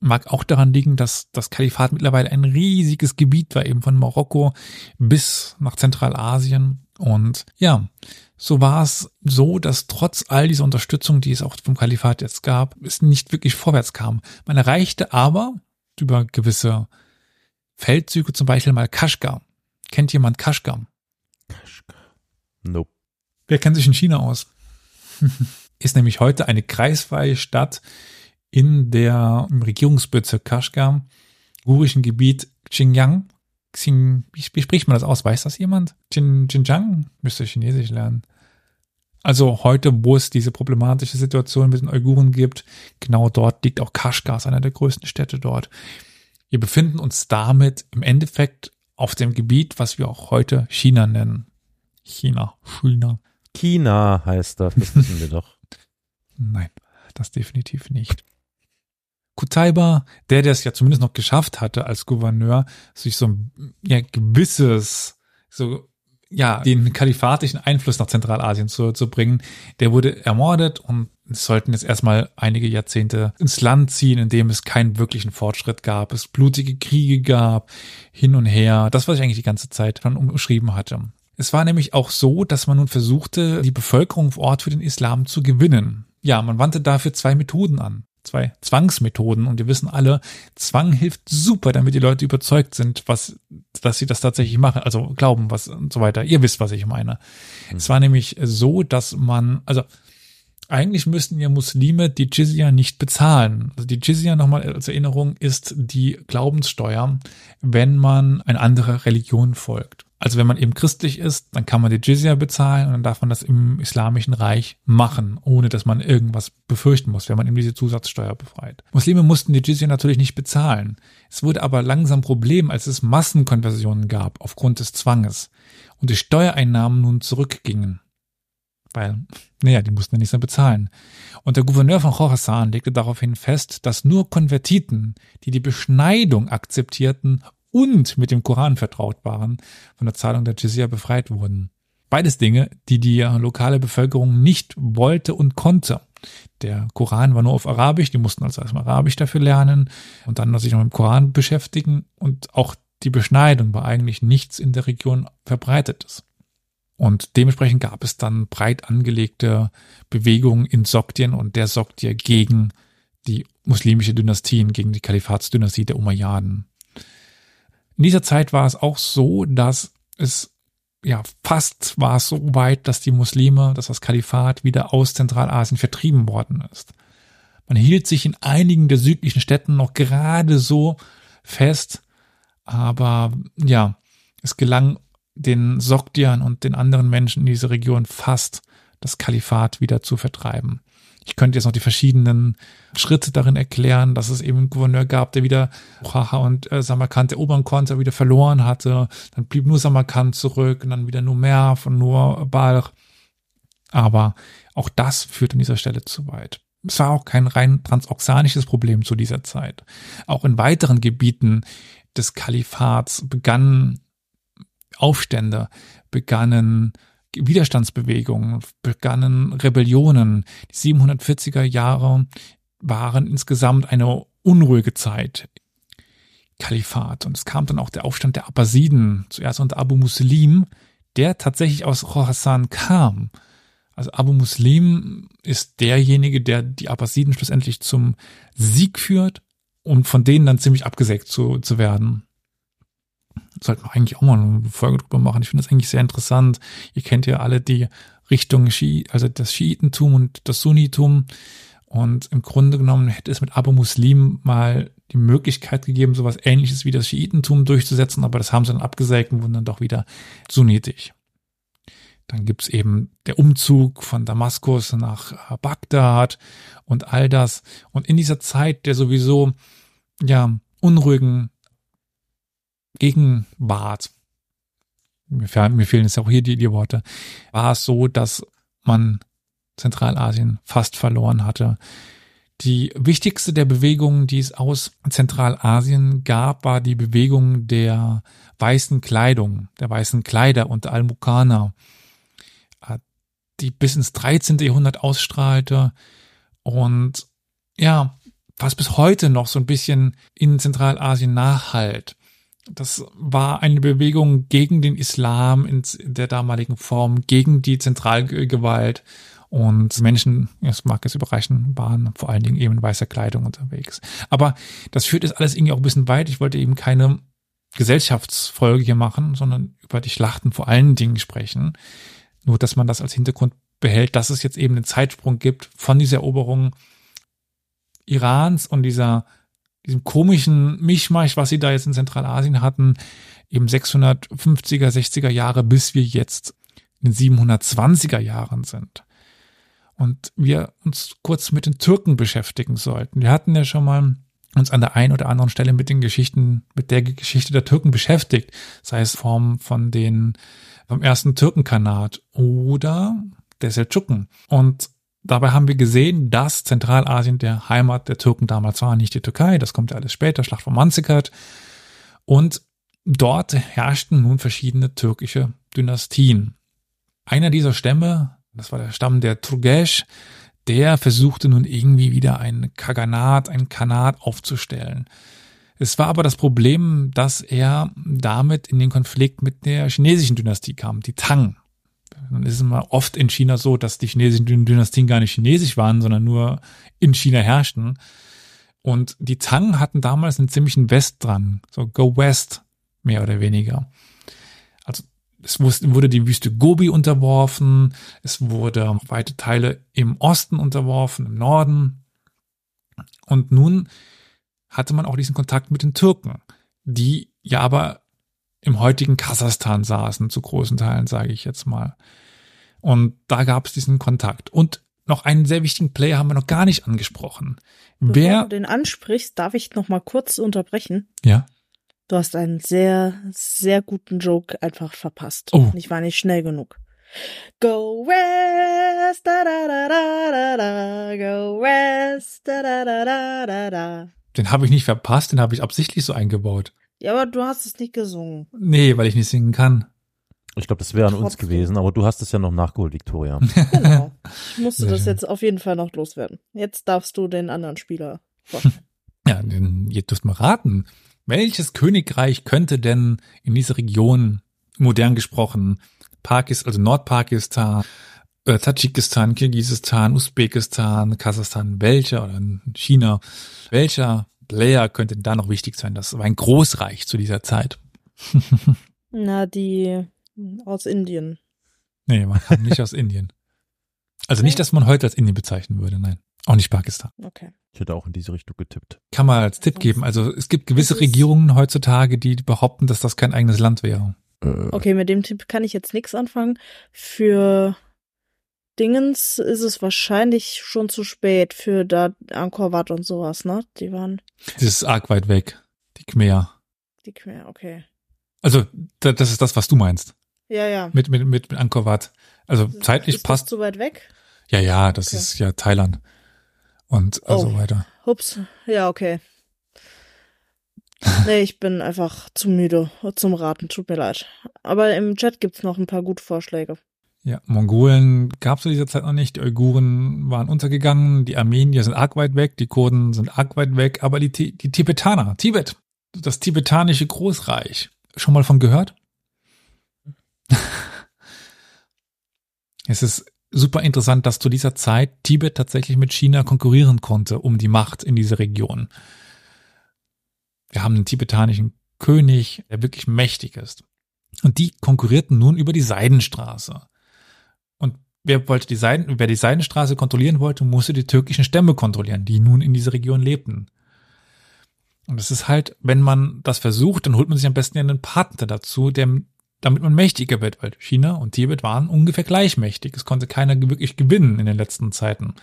Mag auch daran liegen, dass das Kalifat mittlerweile ein riesiges Gebiet war, eben von Marokko bis nach Zentralasien. Und ja, so war es so, dass trotz all dieser Unterstützung, die es auch vom Kalifat jetzt gab, es nicht wirklich vorwärts kam. Man erreichte aber über gewisse Feldzüge, zum Beispiel mal Kashgar. Kennt jemand Kashgar? Kashgar. Nope. Wer kennt sich in China aus? Ist nämlich heute eine kreisfreie Stadt in der im Regierungsbezirk Kashgar, gurischen Gebiet Xinjiang. Xing, wie, spricht man das aus? Weiß das jemand? Xin, Xinjiang? Müsste Chinesisch lernen. Also heute, wo es diese problematische Situation mit den Uiguren gibt, genau dort liegt auch Kashgar, einer der größten Städte dort. Wir befinden uns damit im Endeffekt auf dem Gebiet, was wir auch heute China nennen. China, China. China heißt das, das wissen wir doch. Nein, das definitiv nicht. Kutaiba, der, der es ja zumindest noch geschafft hatte als Gouverneur, sich so ein ja, gewisses, so ja, den kalifatischen Einfluss nach Zentralasien zu, zu bringen. Der wurde ermordet und sollten jetzt erstmal einige Jahrzehnte ins Land ziehen, in dem es keinen wirklichen Fortschritt gab, es blutige Kriege gab, hin und her. Das, was ich eigentlich die ganze Zeit schon umschrieben hatte. Es war nämlich auch so, dass man nun versuchte, die Bevölkerung vor Ort für den Islam zu gewinnen. Ja, man wandte dafür zwei Methoden an zwei Zwangsmethoden und wir wissen alle, Zwang hilft super, damit die Leute überzeugt sind, was, dass sie das tatsächlich machen, also glauben, was und so weiter. Ihr wisst, was ich meine. Mhm. Es war nämlich so, dass man, also eigentlich müssten ja Muslime die Jizya nicht bezahlen. Also die Jizya nochmal als Erinnerung ist die Glaubenssteuer, wenn man eine andere Religion folgt. Also wenn man eben christlich ist, dann kann man die Jizya bezahlen und dann darf man das im Islamischen Reich machen, ohne dass man irgendwas befürchten muss, wenn man eben diese Zusatzsteuer befreit. Muslime mussten die Jizya natürlich nicht bezahlen. Es wurde aber langsam Problem, als es Massenkonversionen gab aufgrund des Zwanges und die Steuereinnahmen nun zurückgingen. weil, naja, die mussten ja nichts mehr bezahlen. Und der Gouverneur von Khorasan legte daraufhin fest, dass nur Konvertiten, die die Beschneidung akzeptierten und mit dem Koran vertraut waren, von der Zahlung der Jizya befreit wurden. Beides Dinge, die die lokale Bevölkerung nicht wollte und konnte. Der Koran war nur auf Arabisch, die mussten also erstmal Arabisch dafür lernen und dann sich noch mit dem Koran beschäftigen und auch die Beschneidung war eigentlich nichts in der Region verbreitetes. Und dementsprechend gab es dann breit angelegte Bewegungen in Soktien und der Soktier gegen die muslimische Dynastien, gegen die Kalifatsdynastie der Umayyaden. In dieser Zeit war es auch so, dass es ja fast war es so weit, dass die Muslime, dass das Kalifat wieder aus Zentralasien vertrieben worden ist. Man hielt sich in einigen der südlichen Städten noch gerade so fest, aber ja, es gelang den Sogdian und den anderen Menschen in dieser Region fast das Kalifat wieder zu vertreiben. Ich könnte jetzt noch die verschiedenen Schritte darin erklären, dass es eben einen Gouverneur gab, der wieder Oaxaca und äh, Samarkand erobern konnte, wieder verloren hatte. Dann blieb nur Samarkand zurück und dann wieder nur Merv und nur Balch. Aber auch das führt an dieser Stelle zu weit. Es war auch kein rein transoxanisches Problem zu dieser Zeit. Auch in weiteren Gebieten des Kalifats begannen Aufstände, begannen Widerstandsbewegungen, begannen Rebellionen. Die 740er Jahre waren insgesamt eine unruhige Zeit. Kalifat. Und es kam dann auch der Aufstand der Abbasiden, zuerst unter Abu Muslim, der tatsächlich aus Khorasan kam. Also Abu Muslim ist derjenige, der die Abbasiden schlussendlich zum Sieg führt und von denen dann ziemlich abgesägt zu, zu werden. Sollten wir eigentlich auch mal eine Folge drüber machen. Ich finde das eigentlich sehr interessant. Ihr kennt ja alle die Richtung Schi also das Schiitentum und das Sunnitum. Und im Grunde genommen hätte es mit Abu Muslim mal die Möglichkeit gegeben, sowas ähnliches wie das Schiitentum durchzusetzen, aber das haben sie dann abgesägt und wurden dann doch wieder sunnitisch. Dann gibt's eben der Umzug von Damaskus nach äh, Bagdad und all das. Und in dieser Zeit der sowieso ja unruhigen Gegenwart, mir, fehlen, mir fehlen jetzt auch hier die, die Worte, war es so, dass man Zentralasien fast verloren hatte. Die wichtigste der Bewegungen, die es aus Zentralasien gab, war die Bewegung der weißen Kleidung, der weißen Kleider unter Al-Mukana, die bis ins 13. Jahrhundert ausstrahlte und ja, was bis heute noch so ein bisschen in Zentralasien nachhalt. Das war eine Bewegung gegen den Islam in der damaligen Form, gegen die Zentralgewalt. Und Menschen, das mag es überreichen, waren vor allen Dingen eben in weißer Kleidung unterwegs. Aber das führt jetzt alles irgendwie auch ein bisschen weit. Ich wollte eben keine Gesellschaftsfolge hier machen, sondern über die Schlachten vor allen Dingen sprechen. Nur, dass man das als Hintergrund behält, dass es jetzt eben einen Zeitsprung gibt von dieser Eroberung Irans und dieser diesem komischen Mischmasch, was sie da jetzt in Zentralasien hatten, eben 650er, 60er Jahre, bis wir jetzt in den 720er Jahren sind. Und wir uns kurz mit den Türken beschäftigen sollten. Wir hatten ja schon mal uns an der einen oder anderen Stelle mit den Geschichten, mit der Geschichte der Türken beschäftigt, sei es Form von den, vom ersten Türkenkanat oder der Seldschuken. Und Dabei haben wir gesehen, dass Zentralasien der Heimat der Türken damals war, nicht die Türkei, das kommt ja alles später, Schlacht von Manzikert. Und dort herrschten nun verschiedene türkische Dynastien. Einer dieser Stämme, das war der Stamm der Turgesh, der versuchte nun irgendwie wieder ein Kaganat, ein Kanat aufzustellen. Es war aber das Problem, dass er damit in den Konflikt mit der chinesischen Dynastie kam, die Tang. Dann ist es immer oft in China so, dass die chinesischen Dynastien gar nicht chinesisch waren, sondern nur in China herrschten. Und die Tang hatten damals einen ziemlichen West dran, so Go West, mehr oder weniger. Also es wurde die Wüste Gobi unterworfen, es wurde weite Teile im Osten unterworfen, im Norden. Und nun hatte man auch diesen Kontakt mit den Türken, die ja aber im heutigen Kasachstan saßen, zu großen Teilen, sage ich jetzt mal. Und da gab es diesen Kontakt. Und noch einen sehr wichtigen Player haben wir noch gar nicht angesprochen. Bevor Wer du den ansprichst, darf ich noch mal kurz unterbrechen? Ja. Du hast einen sehr, sehr guten Joke einfach verpasst. Oh. Ich war nicht schnell genug. Go west, da da da da da da, go west, da da da da da da. Den habe ich nicht verpasst, den habe ich absichtlich so eingebaut. Ja, aber du hast es nicht gesungen. Nee, weil ich nicht singen kann. Ich glaube, das wäre an uns gewesen, aber du hast es ja noch nachgeholt, Victoria. Genau. Ich musste das jetzt auf jeden Fall noch loswerden. Jetzt darfst du den anderen Spieler vorstellen. Ja, denn ihr dürft mal raten. Welches Königreich könnte denn in dieser Region, modern gesprochen, Pakistan, also Nordpakistan, äh, Tadschikistan, Kirgisistan, Usbekistan, Kasachstan, welcher oder China, welcher Player könnte da noch wichtig sein? Das war ein Großreich zu dieser Zeit. Na, die aus Indien. Nee, man kam nicht aus Indien. Also nicht, dass man heute als Indien bezeichnen würde, nein. Auch nicht Pakistan. Okay. Ich hätte auch in diese Richtung getippt. Kann man als Tipp geben. Also es gibt gewisse Regierungen heutzutage, die behaupten, dass das kein eigenes Land wäre. Äh, Okay, mit dem Tipp kann ich jetzt nichts anfangen. Für Dingens ist es wahrscheinlich schon zu spät für da Angkor Wat und sowas, ne? Die waren Das ist arg weit weg. Die Khmer. die Quer, okay. Also da- das ist das, was du meinst. Ja, ja. Mit, mit, mit, mit Angkor Wat. Also zeitlich ist passt. Das zu weit weg? Ja, ja, das Okay. ist ja Thailand. Und Oh. so weiter. Hups. Ja, okay. Nee, ich bin einfach zu müde zum Raten, tut mir leid. Aber im Chat gibt's noch ein paar gute Vorschläge. Ja, Mongolen gab es zu dieser Zeit noch nicht. Die Uiguren waren untergegangen. Die Armenier sind arg weit weg. Die Kurden sind arg weit weg. Aber die, die Tibetaner, Tibet, das tibetanische Großreich. Schon mal von gehört? es ist super interessant, dass zu dieser Zeit Tibet tatsächlich mit China konkurrieren konnte um die Macht in dieser Region. Wir haben einen tibetanischen König, der wirklich mächtig ist. Und die konkurrierten nun über die Seidenstraße. Wer wollte die Seiden, wer die Seidenstraße kontrollieren wollte, musste die türkischen Stämme kontrollieren, die nun in dieser Region lebten. Und es ist halt, wenn man das versucht, dann holt man sich am besten einen Partner dazu, der, damit man mächtiger wird, weil China und Tibet waren ungefähr gleichmächtig. Es konnte keiner wirklich gewinnen in den letzten Zeiten.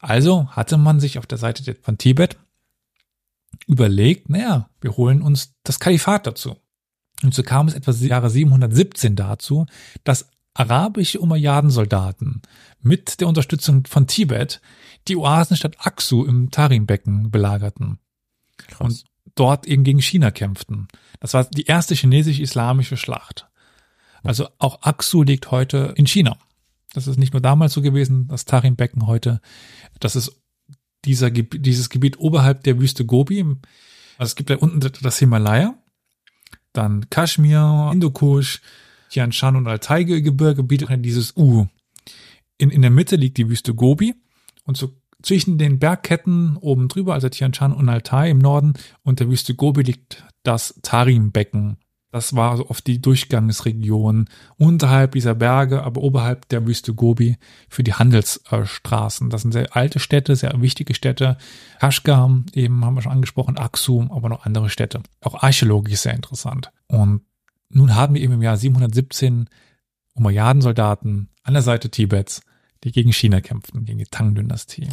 Also hatte man sich auf der Seite von Tibet überlegt, naja, wir holen uns das Kalifat dazu. Und so kam es etwa Jahre 717 dazu, dass arabische Umayyaden-Soldaten mit der Unterstützung von Tibet die Oasenstadt Aksu im Tarimbecken belagerten krass. und dort eben gegen China kämpften. Das war die erste chinesisch-islamische Schlacht. Also auch Aksu liegt heute in China. Das ist nicht nur damals so gewesen, das Tarimbecken heute. Das ist dieser, dieses Gebiet oberhalb der Wüste Gobi. Also es gibt da unten das Himalaya, dann Kaschmir, Hindukusch, Tian Shan und Altai-Gebirge bietet dieses U. In, in der Mitte liegt die Wüste Gobi und so zwischen den Bergketten oben drüber, also Tian Shan und Altai im Norden und der Wüste Gobi liegt das Tarim-Becken. Das war so oft die Durchgangsregion unterhalb dieser Berge, aber oberhalb der Wüste Gobi für die Handelsstraßen. Das sind sehr alte Städte, sehr wichtige Städte. Kashgar, eben haben wir schon angesprochen, Aksu, aber noch andere Städte. Auch archäologisch sehr interessant. Und nun haben wir eben im Jahr 717 Umayyaden-Soldaten an der Seite Tibets, die gegen China kämpften, gegen die Tang-Dynastie.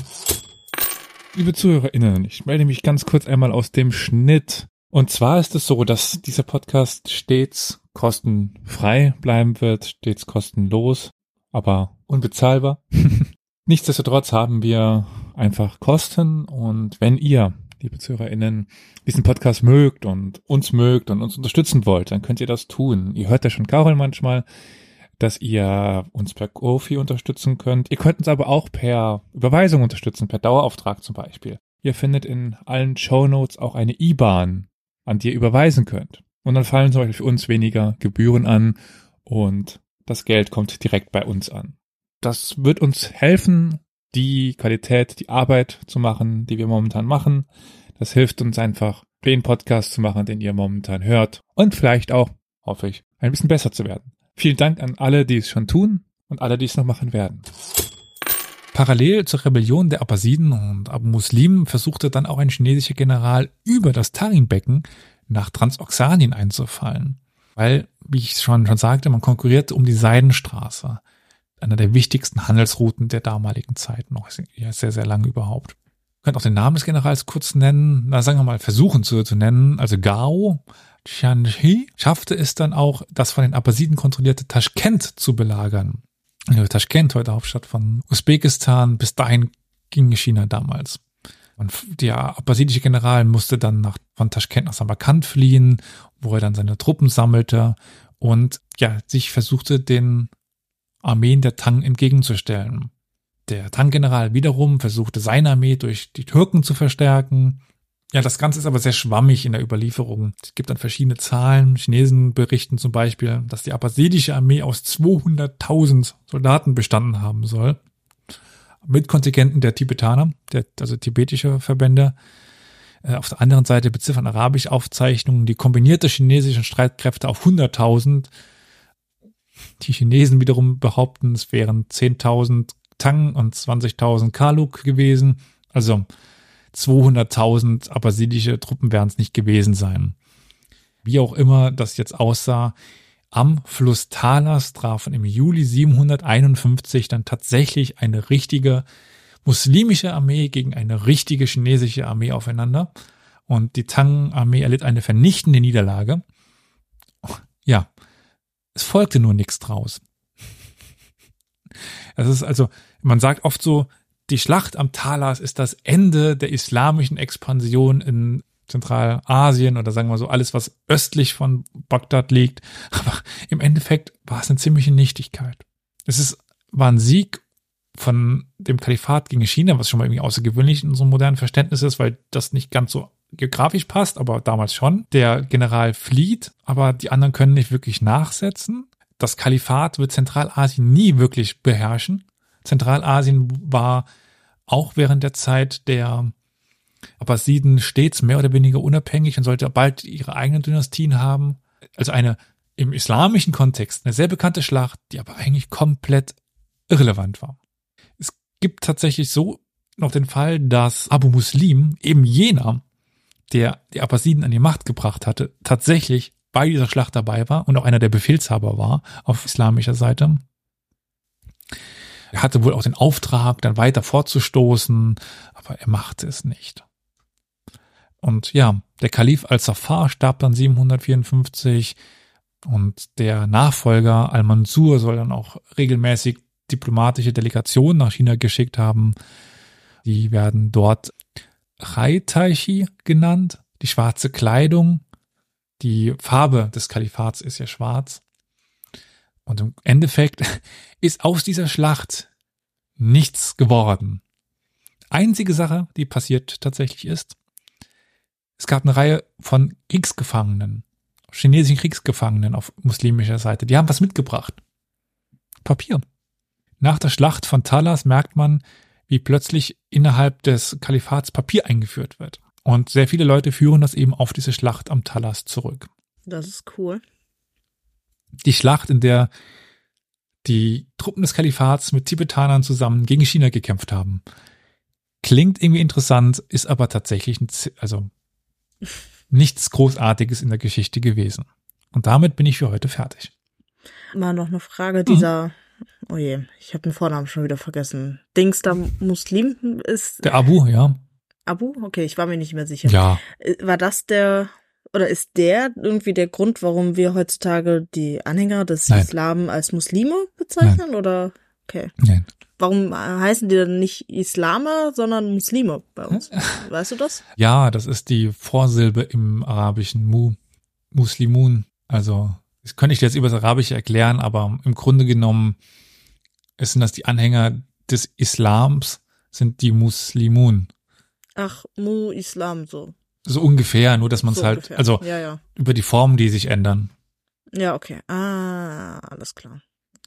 Liebe ZuhörerInnen, ich melde mich ganz kurz einmal aus dem Schnitt. Und zwar ist es so, dass dieser Podcast stets kostenfrei bleiben wird, stets kostenlos, aber unbezahlbar. Nichtsdestotrotz haben wir einfach Kosten und wenn ihr, liebe ZuhörerInnen, diesen Podcast mögt und uns mögt und uns unterstützen wollt, dann könnt ihr das tun. Ihr hört ja schon Carol manchmal, dass ihr uns per Kofi unterstützen könnt. Ihr könnt uns aber auch per Überweisung unterstützen, per Dauerauftrag zum Beispiel. Ihr findet in allen Shownotes auch eine IBAN, an die ihr überweisen könnt. Und dann fallen zum Beispiel für uns weniger Gebühren an und das Geld kommt direkt bei uns an. Das wird uns helfen, die Qualität, die Arbeit zu machen, die wir momentan machen. Das hilft uns einfach, den Podcast zu machen, den ihr momentan hört. Und vielleicht auch, hoffe ich, ein bisschen besser zu werden. Vielen Dank an alle, die es schon tun und alle, die es noch machen werden. Parallel zur Rebellion der Abbasiden und Abu Muslim versuchte dann auch ein chinesischer General über das Tarimbecken nach Transoxanien einzufallen. Weil, wie ich schon, schon sagte, man konkurrierte um die Seidenstraße. Einer der wichtigsten Handelsrouten der damaligen Zeit, noch ja, sehr, sehr lange überhaupt. Ihr könnt auch den Namen des Generals kurz nennen, na sagen wir mal, versuchen zu, zu nennen. Also Gao, Tianhi schaffte es dann auch, das von den Abbasiden kontrollierte Taschkent zu belagern. Taschkent, heute Hauptstadt von Usbekistan, bis dahin ging China damals. Und der abbasidische General musste dann nach, von Taschkent nach Samarkand fliehen, wo er dann seine Truppen sammelte und ja, sich versuchte, den Armeen der Tang entgegenzustellen. Der Tang-General wiederum versuchte seine Armee durch die Türken zu verstärken. Ja, das Ganze ist aber sehr schwammig in der Überlieferung. Es gibt dann verschiedene Zahlen. Chinesen berichten zum Beispiel, dass die abbasidische Armee aus 200.000 Soldaten bestanden haben soll. Mit Kontingenten der Tibetaner, der, also tibetische Verbände. Äh, auf der anderen Seite beziffern arabische Aufzeichnungen die kombinierte chinesischen Streitkräfte auf 100.000. Die Chinesen wiederum behaupten, es wären 10.000 Tang und 20.000 Kaluk gewesen. Also 200.000 abbasidische Truppen werden es nicht gewesen sein. Wie auch immer das jetzt aussah, am Fluss Talas trafen im Juli 751 dann tatsächlich eine richtige muslimische Armee gegen eine richtige chinesische Armee aufeinander. Und die Tang-Armee erlitt eine vernichtende Niederlage. Ja, es folgte nur nichts draus. Es ist also, man sagt oft so, die Schlacht am Talas ist das Ende der islamischen Expansion in Zentralasien oder sagen wir so alles, was östlich von Bagdad liegt. Aber im Endeffekt war es eine ziemliche Nichtigkeit. Es ist, war ein Sieg von dem Kalifat gegen China, was schon mal irgendwie außergewöhnlich in unserem modernen Verständnis ist, weil das nicht ganz so geografisch passt, aber damals schon. Der General flieht, aber die anderen können nicht wirklich nachsetzen. Das Kalifat wird Zentralasien nie wirklich beherrschen. Zentralasien war auch während der Zeit der Abbasiden stets mehr oder weniger unabhängig und sollte bald ihre eigenen Dynastien haben. Also eine im islamischen Kontext eine sehr bekannte Schlacht, die aber eigentlich komplett irrelevant war. Es gibt tatsächlich so noch den Fall, dass Abu Muslim, eben jener, der die Abbasiden an die Macht gebracht hatte, tatsächlich bei dieser Schlacht dabei war und auch einer der Befehlshaber war auf islamischer Seite. Er hatte wohl auch den Auftrag, dann weiter fortzustoßen, aber er machte es nicht. Und ja, der Kalif al-Safar starb dann 754 und der Nachfolger al-Mansur soll dann auch regelmäßig diplomatische Delegationen nach China geschickt haben. Die werden dort Rai Taichi genannt, die schwarze Kleidung. Die Farbe des Kalifats ist ja schwarz. Und im Endeffekt ist aus dieser Schlacht nichts geworden. Einzige Sache, die passiert tatsächlich ist, es gab eine Reihe von Kriegsgefangenen, chinesischen Kriegsgefangenen auf muslimischer Seite. Die haben was mitgebracht. Papier. Nach der Schlacht von Talas merkt man, wie plötzlich innerhalb des Kalifats Papier eingeführt wird. Und sehr viele Leute führen das eben auf diese Schlacht am Talas zurück. Das ist cool die Schlacht, in der die Truppen des Kalifats mit Tibetanern zusammen gegen China gekämpft haben. Klingt irgendwie interessant, ist aber tatsächlich ein, also nichts Großartiges in der Geschichte gewesen. Und damit bin ich für heute fertig. Mal noch eine Frage dieser, mhm. Oh je, ich habe den Vornamen schon wieder vergessen. Dings da Muslim ist. Der Abu, ja. Abu? Okay, ich war mir nicht mehr sicher. Ja. Äh, war das der oder ist der irgendwie der Grund, warum wir heutzutage die Anhänger des Nein. Islam als Muslime bezeichnen? Nein. Oder okay. Nein. Warum heißen die dann nicht Islamer, sondern Muslime bei uns? Weißt du das? Ja, das ist die Vorsilbe im Arabischen Mu, Muslimun. Also, das könnte ich dir jetzt über das Arabische erklären, aber im Grunde genommen sind das die Anhänger des Islams, sind die Muslimun. Ach, Mu Islam so. So ungefähr, nur dass man es so halt, ungefähr. also ja, ja. über die Formen, die sich ändern. Ja, okay. Ah, alles klar.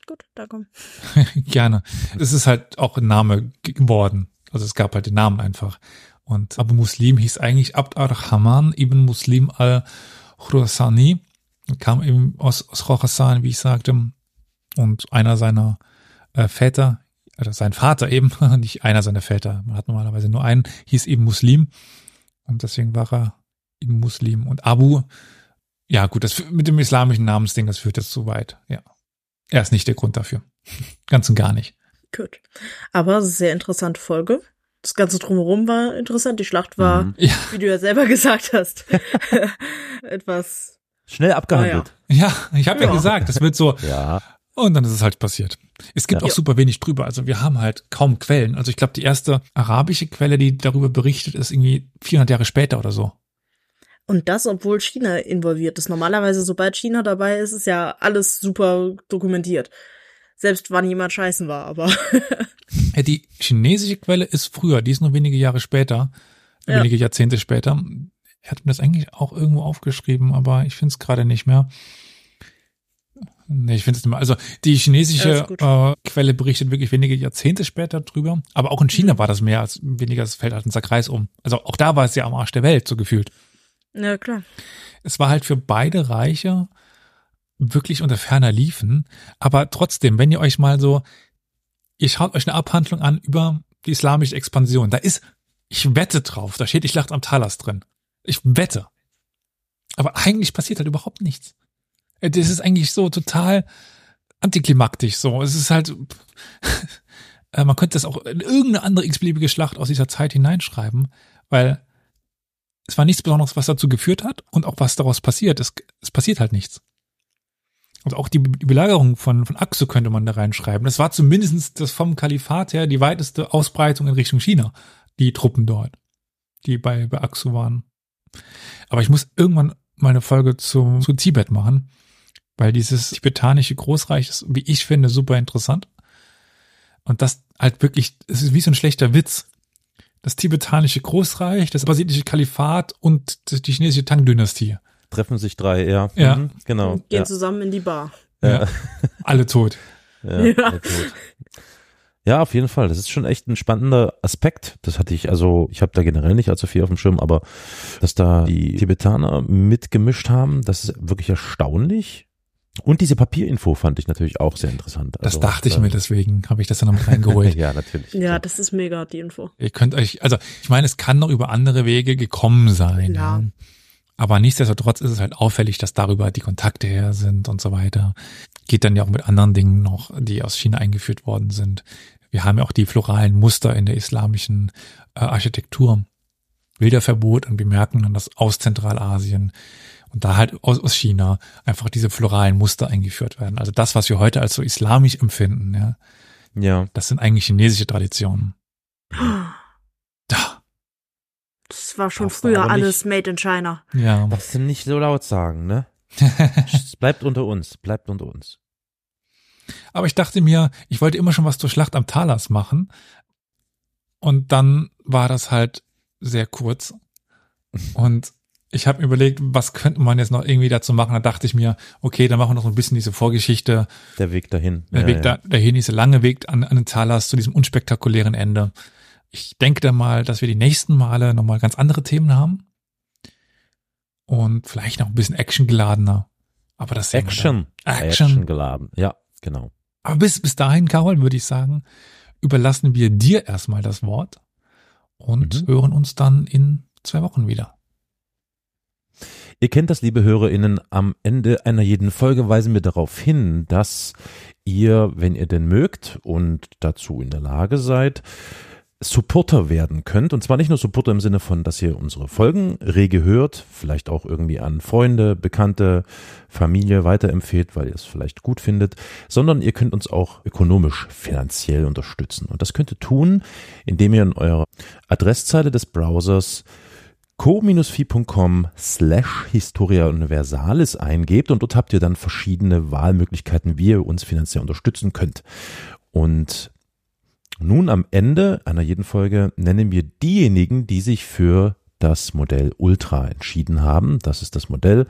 Gut, da komm. Gerne. Es ist halt auch ein Name geworden. Also es gab halt den Namen einfach. Und Abu Muslim hieß eigentlich Abd ar-Rahman ibn Muslim al-Khurasani. Kam eben aus, aus Khorasan, wie ich sagte. Und einer seiner äh, Väter, also sein Vater eben, nicht einer seiner Väter, man hat normalerweise nur einen, hieß eben Muslim. Und deswegen war er eben Muslim. Und Abu, ja gut, das mit dem islamischen Namensding, das führt jetzt zu weit. Ja. Er ist nicht der Grund dafür. Ganz und gar nicht. Gut. Aber sehr interessante Folge. Das Ganze drumherum war interessant. Die Schlacht war, mhm. ja. wie du ja selber gesagt hast, etwas Schnell abgehandelt. Ja, ich habe ja. Ja. gesagt, das wird so. Ja. Und dann ist es halt passiert. Es gibt Ja. auch super wenig drüber. Also wir haben halt kaum Quellen. Also ich glaube, die erste arabische Quelle, die darüber berichtet, ist irgendwie 400 Jahre später oder so. Und das, obwohl China involviert ist. Normalerweise, sobald China dabei ist, ist ja alles super dokumentiert. Selbst wann jemand scheißen war, aber Ja, die chinesische Quelle ist früher, die ist nur wenige Jahre später, Ja. wenige Jahrzehnte später. Er hat mir das eigentlich auch irgendwo aufgeschrieben, aber ich finde es gerade nicht mehr. Nee, ich finde es nicht mehr. Also die chinesische äh, Quelle berichtet wirklich wenige Jahrzehnte später drüber. Aber auch in China Mhm. war das mehr als weniger, es fällt halt unser Kreis um. Also auch da war es ja am Arsch der Welt, so gefühlt. ja klar. Es war halt für beide Reiche wirklich unter ferner Liefen. Aber trotzdem, wenn ihr euch mal so, ihr schaut euch eine Abhandlung an über die islamische Expansion, da ist, ich wette drauf, da steht, ich lacht am Talas drin. Ich wette. Aber eigentlich passiert halt überhaupt nichts. Äh, Das ist eigentlich so total antiklimaktisch so. Es ist halt, äh, man könnte das auch in irgendeine andere x-beliebige Schlacht aus dieser Zeit hineinschreiben, weil es war nichts Besonderes, was dazu geführt hat und auch was daraus passiert. Es, es passiert halt nichts. Und auch die, Belagerung von, von Aksu könnte man da reinschreiben. Das war zumindestens das vom Kalifat her die weiteste Ausbreitung in Richtung China, die Truppen dort, die bei, bei Aksu waren. Aber ich muss irgendwann mal eine Folge zu, zu Tibet machen, weil dieses tibetanische Großreich ist, wie ich finde, super interessant. Und das halt wirklich, es ist wie so ein schlechter Witz. Das tibetanische Großreich, das basilische Kalifat und die chinesische Tang-Dynastie. Treffen sich drei, ja. Ja. Mhm, genau. Und gehen Ja. zusammen in die Bar. Ja. Alle tot. Ja, Ja. sehr gut. Ja, auf jeden Fall. Das ist schon echt ein spannender Aspekt. Das hatte ich, also ich habe da generell nicht allzu viel auf dem Schirm, aber dass da die Tibetaner mitgemischt haben, das ist wirklich erstaunlich. Und diese Papierinfo fand ich natürlich auch sehr interessant. Das Also, dachte ich mir, deswegen habe ich das dann noch mit reingeholt. ja, natürlich. Ja, das ist mega, die Info. Ihr könnt euch, also ich meine, es kann noch über andere Wege gekommen sein. Ja. Aber nichtsdestotrotz ist es halt auffällig, dass darüber die Kontakte her sind und so weiter. Geht dann ja auch mit anderen Dingen noch, die aus China eingeführt worden sind. Wir haben ja auch die floralen Muster in der islamischen äh, Architektur. Bilderverbot und wir merken dann, dass aus Zentralasien und da halt aus, aus China einfach diese floralen Muster eingeführt werden. Also das, was wir heute als so islamisch empfinden, ja, Ja. das sind eigentlich chinesische Traditionen. Da. Das war schon Darfst früher aber nicht- alles made in China. Ja. Darfst du nicht so laut sagen, ne? Es bleibt unter uns, bleibt unter uns. Aber ich dachte mir, ich wollte immer schon was zur Schlacht am Talas machen. Und dann war das halt sehr kurz. Und ich habe mir überlegt, was könnte man jetzt noch irgendwie dazu machen. Da dachte ich mir, okay, dann machen wir noch so ein bisschen diese Vorgeschichte. Der Weg dahin. Der ja, Weg ja. da, dahin, dieser lange Weg an, an den Talas zu diesem unspektakulären Ende. Ich denke dann mal, dass wir die nächsten Male nochmal ganz andere Themen haben. Und vielleicht noch ein bisschen actiongeladener. Aber das dann. Action. Action. geladen. Ja, genau. Aber bis, bis dahin, Carol, würde ich sagen, überlassen wir dir erstmal das Wort und Mhm. hören uns dann in zwei Wochen wieder. Ihr kennt das, liebe HörerInnen, am Ende einer jeden Folge weisen wir darauf hin, dass ihr, wenn ihr denn mögt und dazu in der Lage seid, Supporter werden könnt. Und zwar nicht nur Supporter im Sinne von, dass ihr unsere Folgen rege hört, vielleicht auch irgendwie an Freunde, Bekannte, Familie weiterempfehlt, weil ihr es vielleicht gut findet, sondern ihr könnt uns auch ökonomisch, finanziell unterstützen. Und das könnt ihr tun, indem ihr in eurer Adresszeile des Browsers co-fi.com slash Historia Universalis eingebt und dort habt ihr dann verschiedene Wahlmöglichkeiten, wie ihr uns finanziell unterstützen könnt. Und nun am Ende einer jeden Folge nennen wir diejenigen, die sich für das Modell Ultra entschieden haben. Das ist das Modell,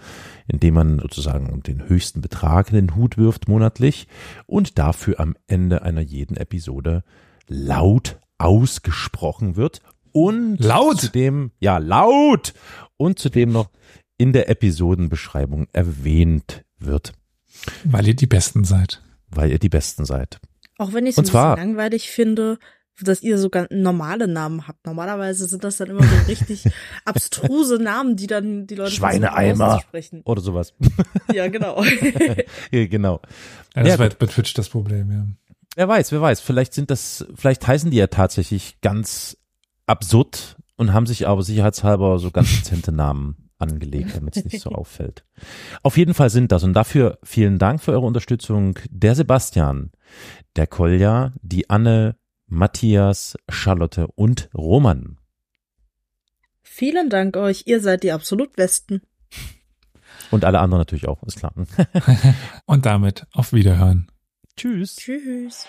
in dem man sozusagen den höchsten Betrag in den Hut wirft monatlich und dafür am Ende einer jeden Episode laut ausgesprochen wird und Laut? zudem, ja, laut und zudem noch in der Episodenbeschreibung erwähnt wird, Weil ihr die Besten seid. weil ihr die Besten seid. Auch wenn ich es ein zwar- bisschen langweilig finde, dass ihr sogar normale Namen habt. Normalerweise sind das dann immer so richtig abstruse Namen, die dann die Leute Schweineeimer. Oder sowas. Ja, genau. ja, genau. Ja, das Ja, war bei Twitch das Problem, ja. Wer weiß, wer weiß. Vielleicht sind das, vielleicht heißen die ja tatsächlich ganz absurd und haben sich aber sicherheitshalber so ganz dezente Namen angelegt, damit es nicht so auffällt. Auf jeden Fall sind das und dafür vielen Dank für eure Unterstützung der Sebastian, der Kolja, die Anne, Matthias, Charlotte und Roman. Vielen Dank euch, ihr seid die absolut Besten. Und alle anderen natürlich auch, ist klar. Und damit auf Wiederhören. Tschüss. Tschüss.